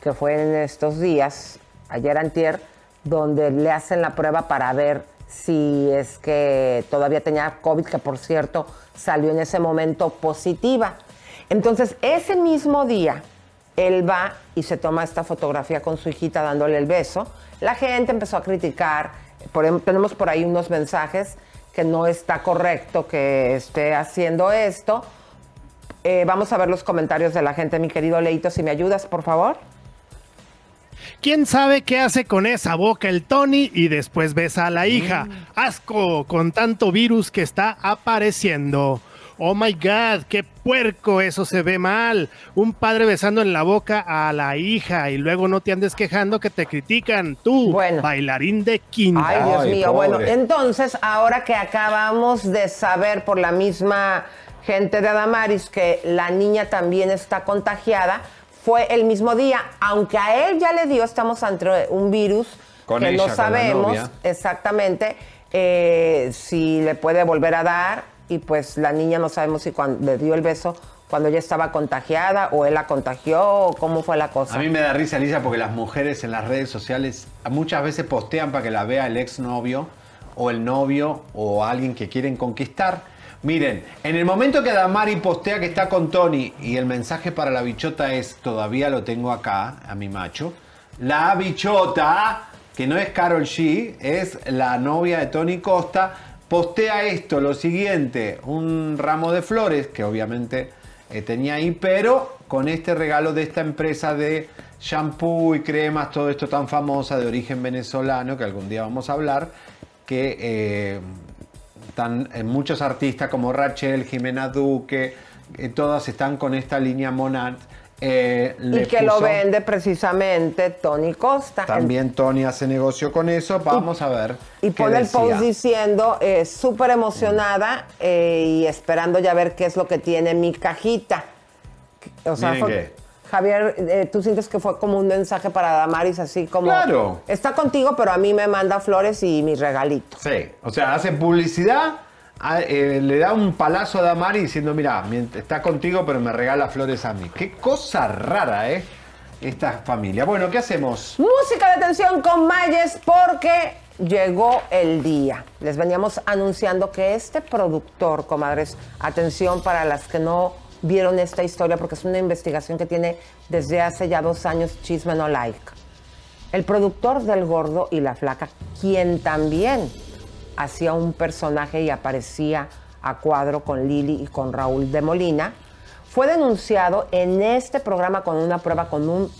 que fue en estos días, ayer antier, donde le hacen la prueba para ver si es que todavía tenía COVID, que por cierto salió en ese momento positiva. Entonces, ese mismo día, él va y se toma esta fotografía con su hijita dándole el beso. La gente empezó a criticar, por em- tenemos por ahí unos mensajes que no está correcto que esté haciendo esto. Eh, vamos a ver los comentarios de la gente, mi querido Leito, si me ayudas, por favor. ¿Quién sabe qué hace con esa boca el Tony y después besa a la hija? Asco con tanto virus que está apareciendo. Oh my god, qué puerco, eso se ve mal. Un padre besando en la boca a la hija y luego no te andes quejando que te critican. Tú, bailarín de quinta. Ay, Dios mío. Bueno, entonces, ahora que acabamos de saber por la misma gente de Adamaris que la niña también está contagiada, fue el mismo día, aunque a él ya le dio, estamos ante un virus Con que ella, no sabemos exactamente. eh, si le puede volver a dar y pues la niña no sabemos si cuando le dio el beso cuando ella estaba contagiada o él la contagió o cómo fue la cosa. A mí me da risa, Alicia, porque las mujeres en las redes sociales muchas veces postean para que la vea el exnovio o el novio o alguien que quieren conquistar. Miren, en el momento que Damari postea que está con Tony y el mensaje para la bichota es todavía lo tengo acá, a mi macho, la bichota, que no es Carol G, es la novia de Tony Costa, postea esto, lo siguiente, un ramo de flores, que obviamente eh, tenía ahí, pero con este regalo de esta empresa de shampoo y cremas, todo esto tan famosa de origen venezolano, que algún día vamos a hablar, que eh, están en muchos artistas como Rachel, Jimena Duque, eh, todas están con esta línea Monat. eh, y que lo vende precisamente Tony Costa. También Tony hace negocio con eso. Vamos a ver. Y pone el post diciendo, eh, súper emocionada eh, y esperando ya ver qué es lo que tiene mi cajita. O sea, Miren fue- qué. Javier, eh, ¿tú sientes que fue como un mensaje para Damaris así como... Claro. Está contigo, pero a mí me manda flores y mi regalito. Sí, o sea, hace publicidad, a- eh, le da un palazo a Damari diciendo, mira, está contigo, pero me regala flores a mí. Qué cosa rara, ¿eh? Esta familia. Bueno, ¿qué hacemos? Música de atención con Mayes porque llegó el día. Les veníamos anunciando que este productor, comadres, atención para las que no vieron esta historia porque es una investigación que tiene desde hace ya dos años Chisme No Like. El productor del Gordo y la Flaca, quien también hacía un personaje y aparecía a cuadro con Lili y con Raúl de Molina, fue denunciado en este programa con una prueba, con un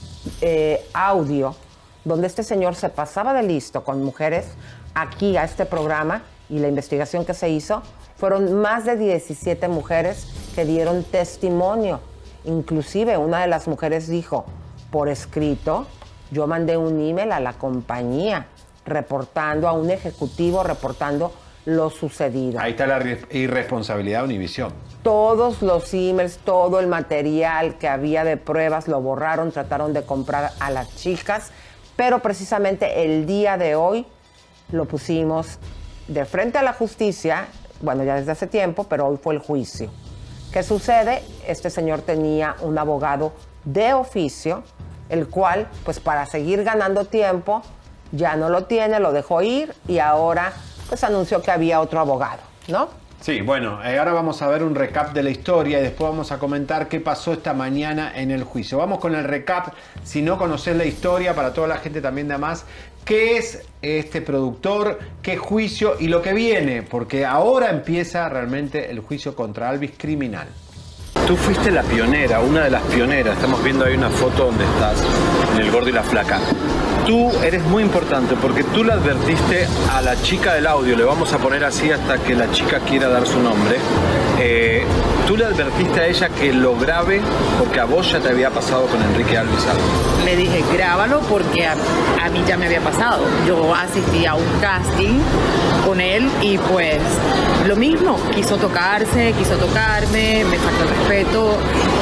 eh, audio, donde este señor se pasaba de listo con mujeres aquí a este programa y la investigación que se hizo fueron más de 17 mujeres que dieron testimonio. Inclusive una de las mujeres dijo, por escrito, yo mandé un email a la compañía reportando a un ejecutivo, reportando lo sucedido. Ahí está la re- irresponsabilidad de Univisión. Todos los emails, todo el material que había de pruebas lo borraron, trataron de comprar a las chicas, pero precisamente el día de hoy lo pusimos de frente a la justicia, bueno, ya desde hace tiempo, pero hoy fue el juicio. ¿Qué sucede? Este señor tenía un abogado de oficio, el cual, pues para seguir ganando tiempo, ya no lo tiene, lo dejó ir y ahora pues anunció que había otro abogado, ¿no? Sí, bueno, eh, ahora vamos a ver un recap de la historia y después vamos a comentar qué pasó esta mañana en el juicio. Vamos con el recap, si no conoces la historia, para toda la gente también de más, qué es este productor, qué juicio y lo que viene, porque ahora empieza realmente el juicio contra Alvis criminal. Tú fuiste la pionera, una de las pioneras. Estamos viendo ahí una foto donde estás en el gordo y la flaca. Tú eres muy importante porque tú le advertiste a la chica del audio, le vamos a poner así hasta que la chica quiera dar su nombre. eh, tú le advertiste a ella que lo grabe porque a vos ya te había pasado con Enrique Alvis algo. Le dije, grábalo porque a, a mí ya me había pasado. Yo asistí a un casting con él y pues lo mismo, quiso tocarse, quiso tocarme, me faltó el respeto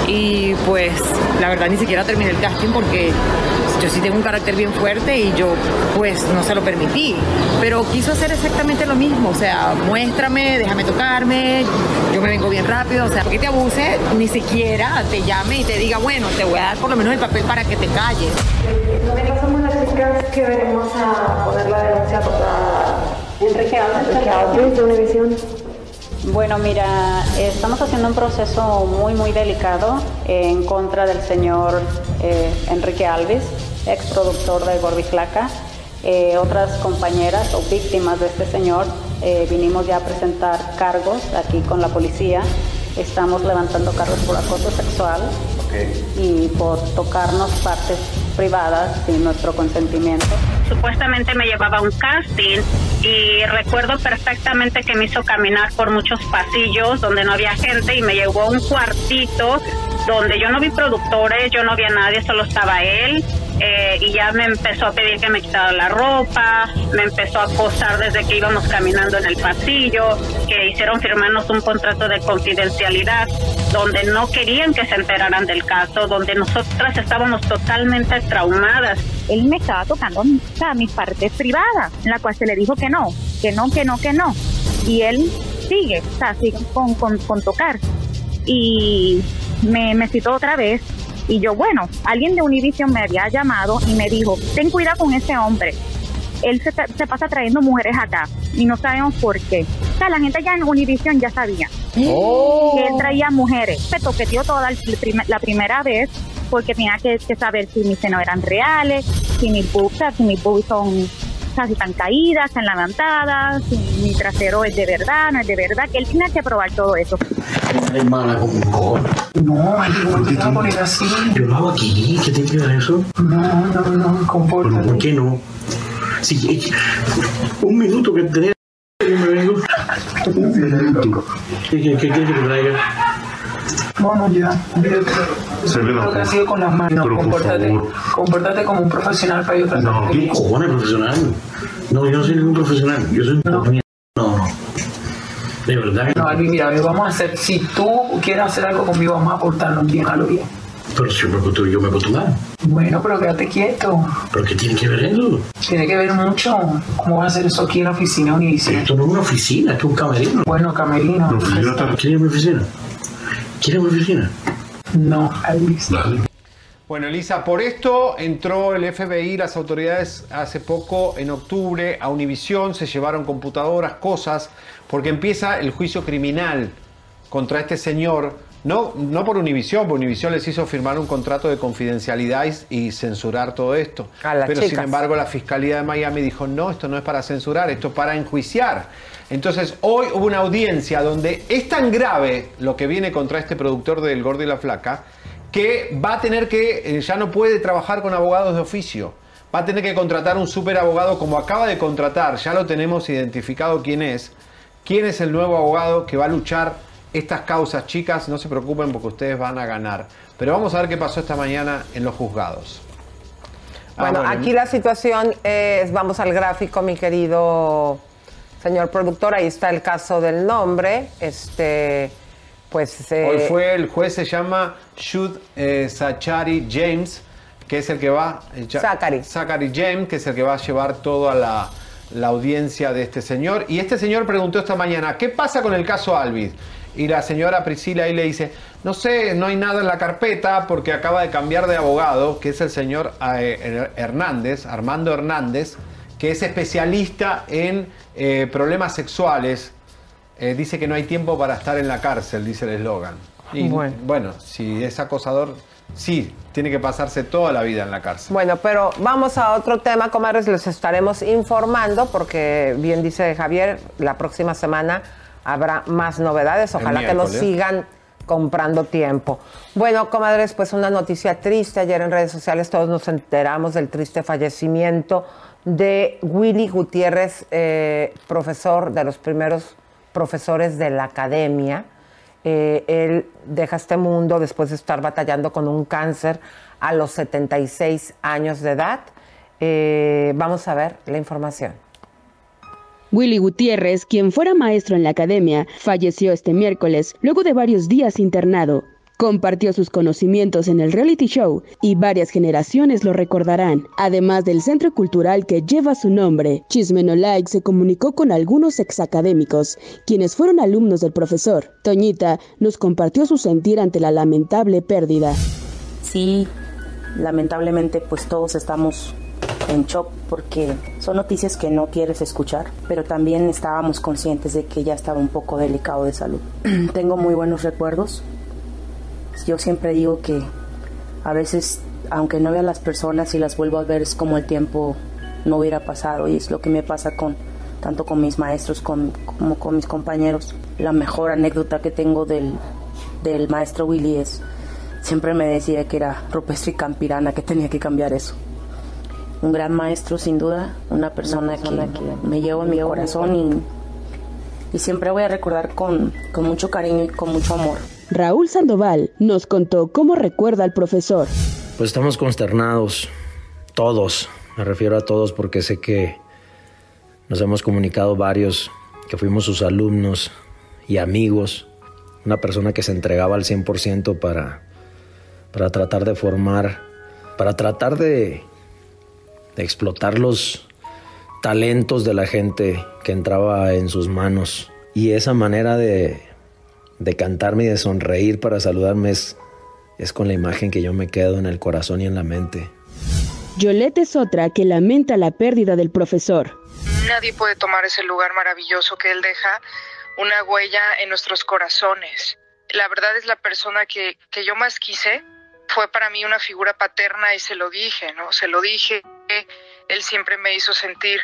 y pues la verdad ni siquiera terminé el casting porque yo sí tengo un carácter bien fuerte y yo pues no se lo permití. Pero quiso hacer exactamente lo mismo, o sea, muéstrame, déjame tocarme, yo me vengo bien rápido, o sea, que te abuse, ni siquiera te llame y te diga, bueno, te voy a dar por lo menos el papel para que te calles. Nosotros somos las chicas que venimos a poner la denuncia contra Enrique Alves, de Univisión. Bueno, mira, estamos haciendo un proceso muy, muy delicado en contra del señor eh, Enrique Alves, ex productor de Gorbi Flaca. Eh, otras compañeras o víctimas de este señor eh, vinimos ya a presentar cargos aquí con la policía. Estamos levantando cargos por acoso sexual y por tocarnos partes privadas sin nuestro consentimiento. Supuestamente me llevaba a un casting y recuerdo perfectamente que me hizo caminar por muchos pasillos donde no había gente y me llevó a un cuartito donde yo no vi productores, yo no vi a nadie, solo estaba él. Eh, y ya me empezó a pedir que me quitara la ropa, me empezó a acosar desde que íbamos caminando en el pasillo, que hicieron firmarnos un contrato de confidencialidad donde no querían que se enteraran del caso, donde nosotras estábamos totalmente traumadas. Él me estaba tocando o sea, mis partes privadas, en la cual se le dijo que no, que no, que no, que no. Y él sigue, o sea, sigue con, con, con tocar. Y me, me citó otra vez y yo, bueno, alguien de Univision me había llamado y me dijo, ten cuidado con ese hombre. Él se, se pasa trayendo mujeres acá y no sabemos por qué. O sea, la gente ya en Univision ya sabía Oh. que él traía mujeres. Se toqueteó toda la, prim- la primera vez porque tenía que, que saber si mis senos eran reales, si mis boobs, si mis boobs son, si están caídas, están levantadas, si mi trasero es de verdad, no es de verdad, que él tenía que probar todo eso. Hermana, como un cojones. No, ¿cómo te vas a poner así? Yo lo hago aquí, ¿qué te queda eso? No, no, no, compórtate. ¿Pero por qué no? Eh, un minuto que tenés, yo me vengo. ¿Qué, quieres que te traiga? No, ya. olvídate. Selena, Lo que ha sido con las manos. pero por compórtate, favor. compórtate como un profesional para yo No, ¿qué cojones profesional? No, yo no soy ningún profesional, yo soy un no. no, no. De verdad No, Alvin, mira, vamos a hacer, si tú quieres hacer algo conmigo, vamos a portarnos bien, a lo bien. Pero si yo me porto, yo me porto mal. Bueno, pero quédate quieto. ¿Pero qué tiene que ver eso? Tiene que ver mucho. ¿Cómo vas a hacer eso aquí en la oficina Univision? Esto no es una oficina, esto es un camerino. Bueno, camerino. ¿Quién es mi oficina? ¿Quién es mi oficina? No. Dale. Bueno, Elisa, por esto entró el FBI, las autoridades hace poco, en octubre, a Univisión, se llevaron computadoras, cosas, porque empieza el juicio criminal contra este señor. No, no por Univisión, porque Univisión les hizo firmar un contrato de confidencialidad y, y censurar todo esto. A las Pero sin embargo la Fiscalía de Miami dijo, no, esto no es para censurar, esto es para enjuiciar. Entonces hoy hubo una audiencia donde es tan grave lo que viene contra este productor del Gordo y la Flaca, que va a tener que, eh, ya no puede trabajar con abogados de oficio. Va a tener que contratar un super abogado como acaba de contratar, ya lo tenemos identificado quién es. ¿Quién es el nuevo abogado que va a luchar estas causas, chicas? No se preocupen porque ustedes van a ganar. Pero vamos a ver qué pasó esta mañana en los juzgados. Ah, Bueno, aquí la situación es, vamos al gráfico, mi querido señor productor, ahí está el caso del nombre, este, pues... eh, Hoy fue el juez, se llama Shud eh, Zachary James, que es el que va... eh, Zachary. Zachary James, que es el que va a llevar toda la, la audiencia de este señor. Y este señor preguntó esta mañana, ¿qué pasa con el caso Alvid? Y la señora Priscila ahí le dice, no sé, no hay nada en la carpeta porque acaba de cambiar de abogado, que es el señor eh, Hernández, Armando Hernández, que es especialista en eh, problemas sexuales. Eh, dice que no hay tiempo para estar en la cárcel, dice el eslogan. Y Bueno. bueno. si es acosador, sí, tiene que pasarse toda la vida en la cárcel. Bueno, pero vamos a otro tema, comadres, les estaremos informando porque bien dice Javier, la próxima semana habrá más novedades, ojalá que nos sigan comprando tiempo. Bueno, comadres, pues una noticia triste, ayer en redes sociales todos nos enteramos del triste fallecimiento de Willy Gutiérrez, eh, profesor de los primeros profesores de la academia. Eh, él deja este mundo después de estar batallando con un cáncer a los 76 años de edad. Eh, vamos a ver la información. Willy Gutiérrez, quien fuera maestro en la academia, falleció este miércoles luego de varios días internado. Compartió sus conocimientos en el reality show y varias generaciones lo recordarán. Además del centro cultural que lleva su nombre, Chisme No Like se comunicó con algunos exacadémicos, quienes fueron alumnos del profesor. Toñita nos compartió su sentir ante la lamentable pérdida. Sí, lamentablemente pues todos estamos en shock porque son noticias que no quieres escuchar, pero también estábamos conscientes de que ya estaba un poco delicado de salud. Tengo muy buenos recuerdos. Yo siempre digo que a veces, aunque no vea a las personas y las vuelvo a ver, es como el tiempo no hubiera pasado y es lo que me pasa con tanto con mis maestros con- como con mis compañeros. La mejor anécdota que tengo del, del maestro Willy es siempre me decía que era rupestre y campirana, que tenía que cambiar eso. Un gran maestro, sin duda, una persona, que, me llevo en mi corazón y, y siempre voy a recordar con, con mucho cariño y con mucho amor. Raúl Sandoval nos contó cómo recuerda al profesor. Pues estamos consternados, todos, me refiero a todos porque sé que nos hemos comunicado varios que fuimos sus alumnos y amigos. una persona que se entregaba al 100% para, para tratar de formar, para tratar de, de explotar los talentos de la gente que entraba en sus manos. Y esa manera de, de cantarme y de sonreír para saludarme es, es con la imagen que yo me quedo en el corazón y en la mente. Yolette es otra que lamenta la pérdida del profesor. Nadie puede tomar ese lugar maravilloso que él deja, una huella en nuestros corazones. La verdad es la persona que, que yo más quise. Fue para mí una figura paterna y se lo dije, ¿no? Se lo dije. Él siempre me hizo sentir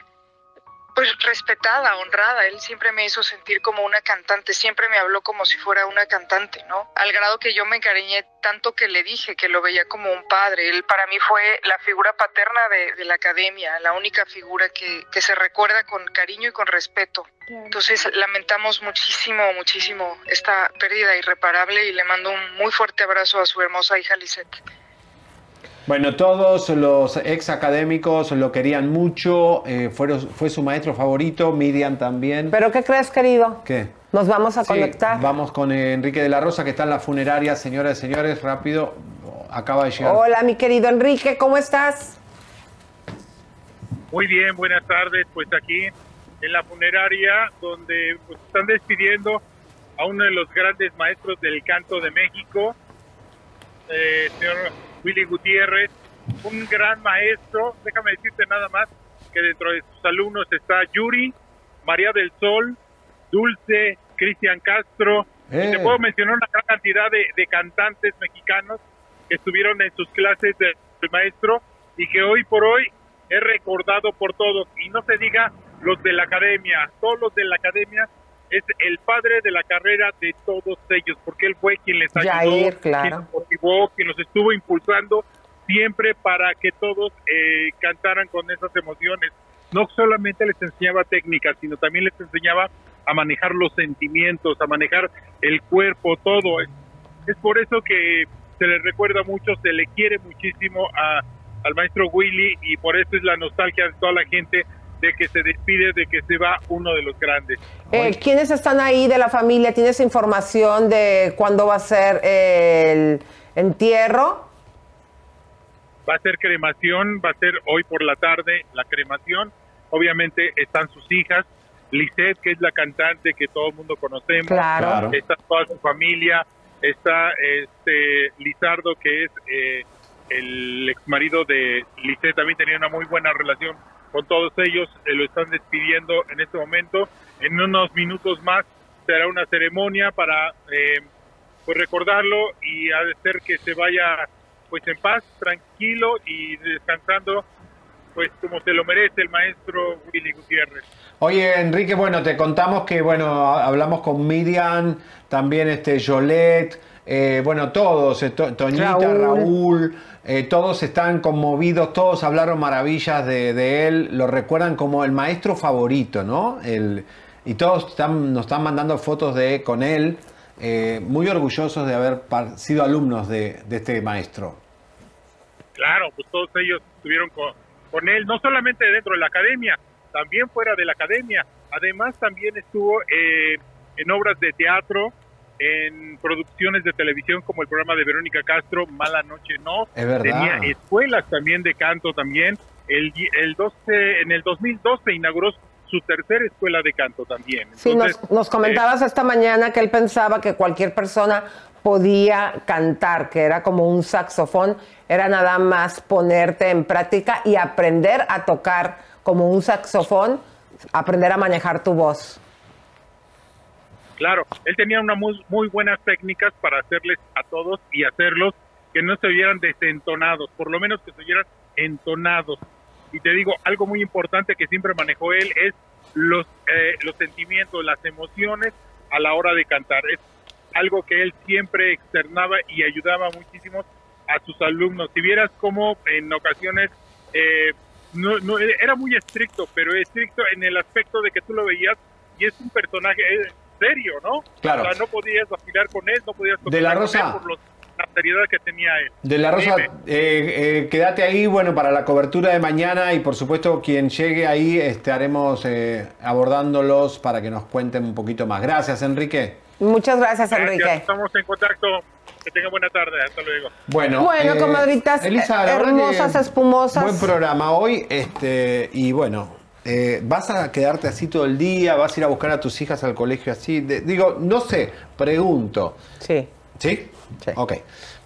pues respetada, honrada. Él siempre me hizo sentir como una cantante, siempre me habló como si fuera una cantante, ¿no? Al grado que yo me encariñé tanto que le dije que lo veía como un padre. Él para mí fue la figura paterna de, de la academia, la única figura que, que, se recuerda con cariño y con respeto. Entonces lamentamos muchísimo, muchísimo esta pérdida irreparable y le mando un muy fuerte abrazo a su hermosa hija Lisette. Bueno, todos los ex académicos lo querían mucho, eh, fue, fue su maestro favorito, Miriam también. ¿Pero qué crees, querido? ¿Qué? Nos vamos a Sí, conectar. Vamos con Enrique de la Rosa, que está en la funeraria. Señoras y señores, rápido, acaba de llegar. Hola, mi querido Enrique, ¿cómo estás? Muy bien, buenas tardes. Pues aquí en la funeraria, donde pues, están despidiendo a uno de los grandes maestros del canto de México, eh, señor Willy Gutiérrez, un gran maestro. Déjame decirte nada más que dentro de sus alumnos está Yuri, María del Sol, Dulce, Cristian Castro. Y Eh. te puedo mencionar una gran cantidad de, de cantantes mexicanos que estuvieron en sus clases de- del maestro y que hoy por hoy es recordado por todos. Y no se diga los de la academia, todos los de la academia es el padre de la carrera de todos ellos, porque él fue quien les ayudó, Yair, claro. quien los motivó, quien los estuvo impulsando siempre para que todos eh, cantaran con esas emociones. No solamente les enseñaba técnicas, sino también les enseñaba a manejar los sentimientos, a manejar el cuerpo, todo. Es, es por eso que se le recuerda mucho, se le quiere muchísimo a, al maestro Willy y por eso es la nostalgia de toda la gente de que se despide, de que se va uno de los grandes. Eh, ¿Quiénes están ahí de la familia? ¿Tienes información de cuándo va a ser el entierro? Va a ser cremación, va a ser hoy por la tarde la cremación. Obviamente están sus hijas, Lisette, que es la cantante que todo el mundo conocemos, Claro. Está toda su familia, está este Lizardo, que es eh, el ex marido de Lisette, también tenía una muy buena relación con todos ellos, eh, lo están despidiendo en este momento. En unos minutos más será una ceremonia para eh, pues recordarlo y hacer que se vaya pues en paz, tranquilo y descansando, pues como se lo merece el maestro Willy Gutiérrez. Oye, Enrique, bueno, te contamos que, bueno, ha- hablamos con Miriam, también este Yolette, eh, bueno, todos, eh, To- Toñita, Raúl. Raúl, eh, todos están conmovidos, todos hablaron maravillas de, de él, lo recuerdan como el maestro favorito, ¿no? El, y todos están, nos están mandando fotos de con él, eh, muy orgullosos de haber sido alumnos de, de este maestro. Claro, pues todos ellos estuvieron con, con él, no solamente dentro de la academia, también fuera de la academia. Además, también estuvo eh, en obras de teatro, en producciones de televisión como el programa de Verónica Castro, Mala Noche No. Es verdad. Tenía escuelas también de canto también. El, el 12, en el 2012 inauguró su tercera escuela de canto también. Sí, Entonces, nos, nos comentabas esta mañana que él pensaba que cualquier persona podía cantar, que era como un saxofón, era nada más ponerte en práctica y aprender a tocar como un saxofón, aprender a manejar tu voz. Claro, él tenía unas muy, muy buenas técnicas para hacerles a todos y hacerlos que no se vieran desentonados, por lo menos que se vieran entonados. Y te digo, algo muy importante que siempre manejó él es los, eh, los sentimientos, las emociones a la hora de cantar. Es algo que él siempre externaba y ayudaba muchísimo a sus alumnos. Si vieras cómo en ocasiones eh, no, no- era muy estricto, pero estricto en el aspecto de que tú lo veías y es un personaje eh, serio, ¿no? Claro. O sea, no podías vacilar con él, no podías De la con Rosa. él por los- la seriedad que tenía él. De la Rosa, eh, eh, quédate ahí, bueno, para la cobertura de mañana y por supuesto quien llegue ahí estaremos eh, abordándolos para que nos cuenten un poquito más. Gracias, Enrique. Muchas gracias, Gracias, Enrique. Estamos en contacto. Que tengan buena tarde. Hasta luego. Bueno, Bueno, eh, comadritas, Elisa, hermosas, espumosas. Buen programa hoy, este, y bueno, eh, ¿vas a quedarte así todo el día? ¿Vas a ir a buscar a tus hijas al colegio así? De- digo, no sé, pregunto. Sí. ¿Sí? Ok.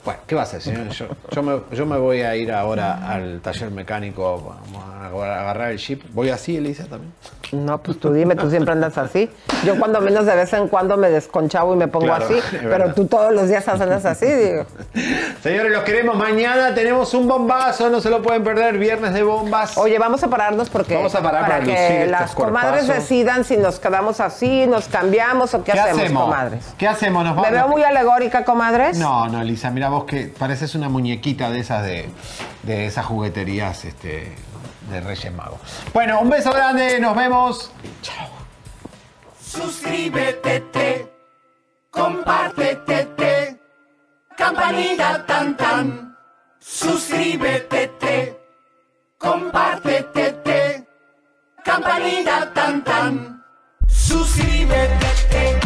Bueno, ¿qué vas a hacer? Yo, yo me, yo me voy a ir ahora al taller mecánico, vamos a agarrar el chip. ¿Voy así, Elisa, también? No, pues tú dime, tú siempre andas así. Yo cuando menos de vez en cuando me desconchavo y me pongo Claro, así, pero tú todos los días andas así, digo. Señores, los queremos. Mañana tenemos un bombazo, no se lo pueden perder. Viernes de bombas. Oye, vamos a pararnos porque Vamos a parar para que las comadres cuerpazos. decidan si nos quedamos así, nos cambiamos o qué, ¿Qué hacemos, hacemos? comadres. ¿Qué hacemos? ¿Nos ¿Me vamos? veo muy alegórica, comadres? No, no, Elisa, mira vos que pareces una muñequita de esas de, de esas jugueterías este, de Reyes Magos. Bueno, un beso grande, nos vemos. Chao. Suscríbete, te, compártete, te, campanita tan tan. Suscríbete, te, compártete, te, campanita tan tan. Suscríbete, te,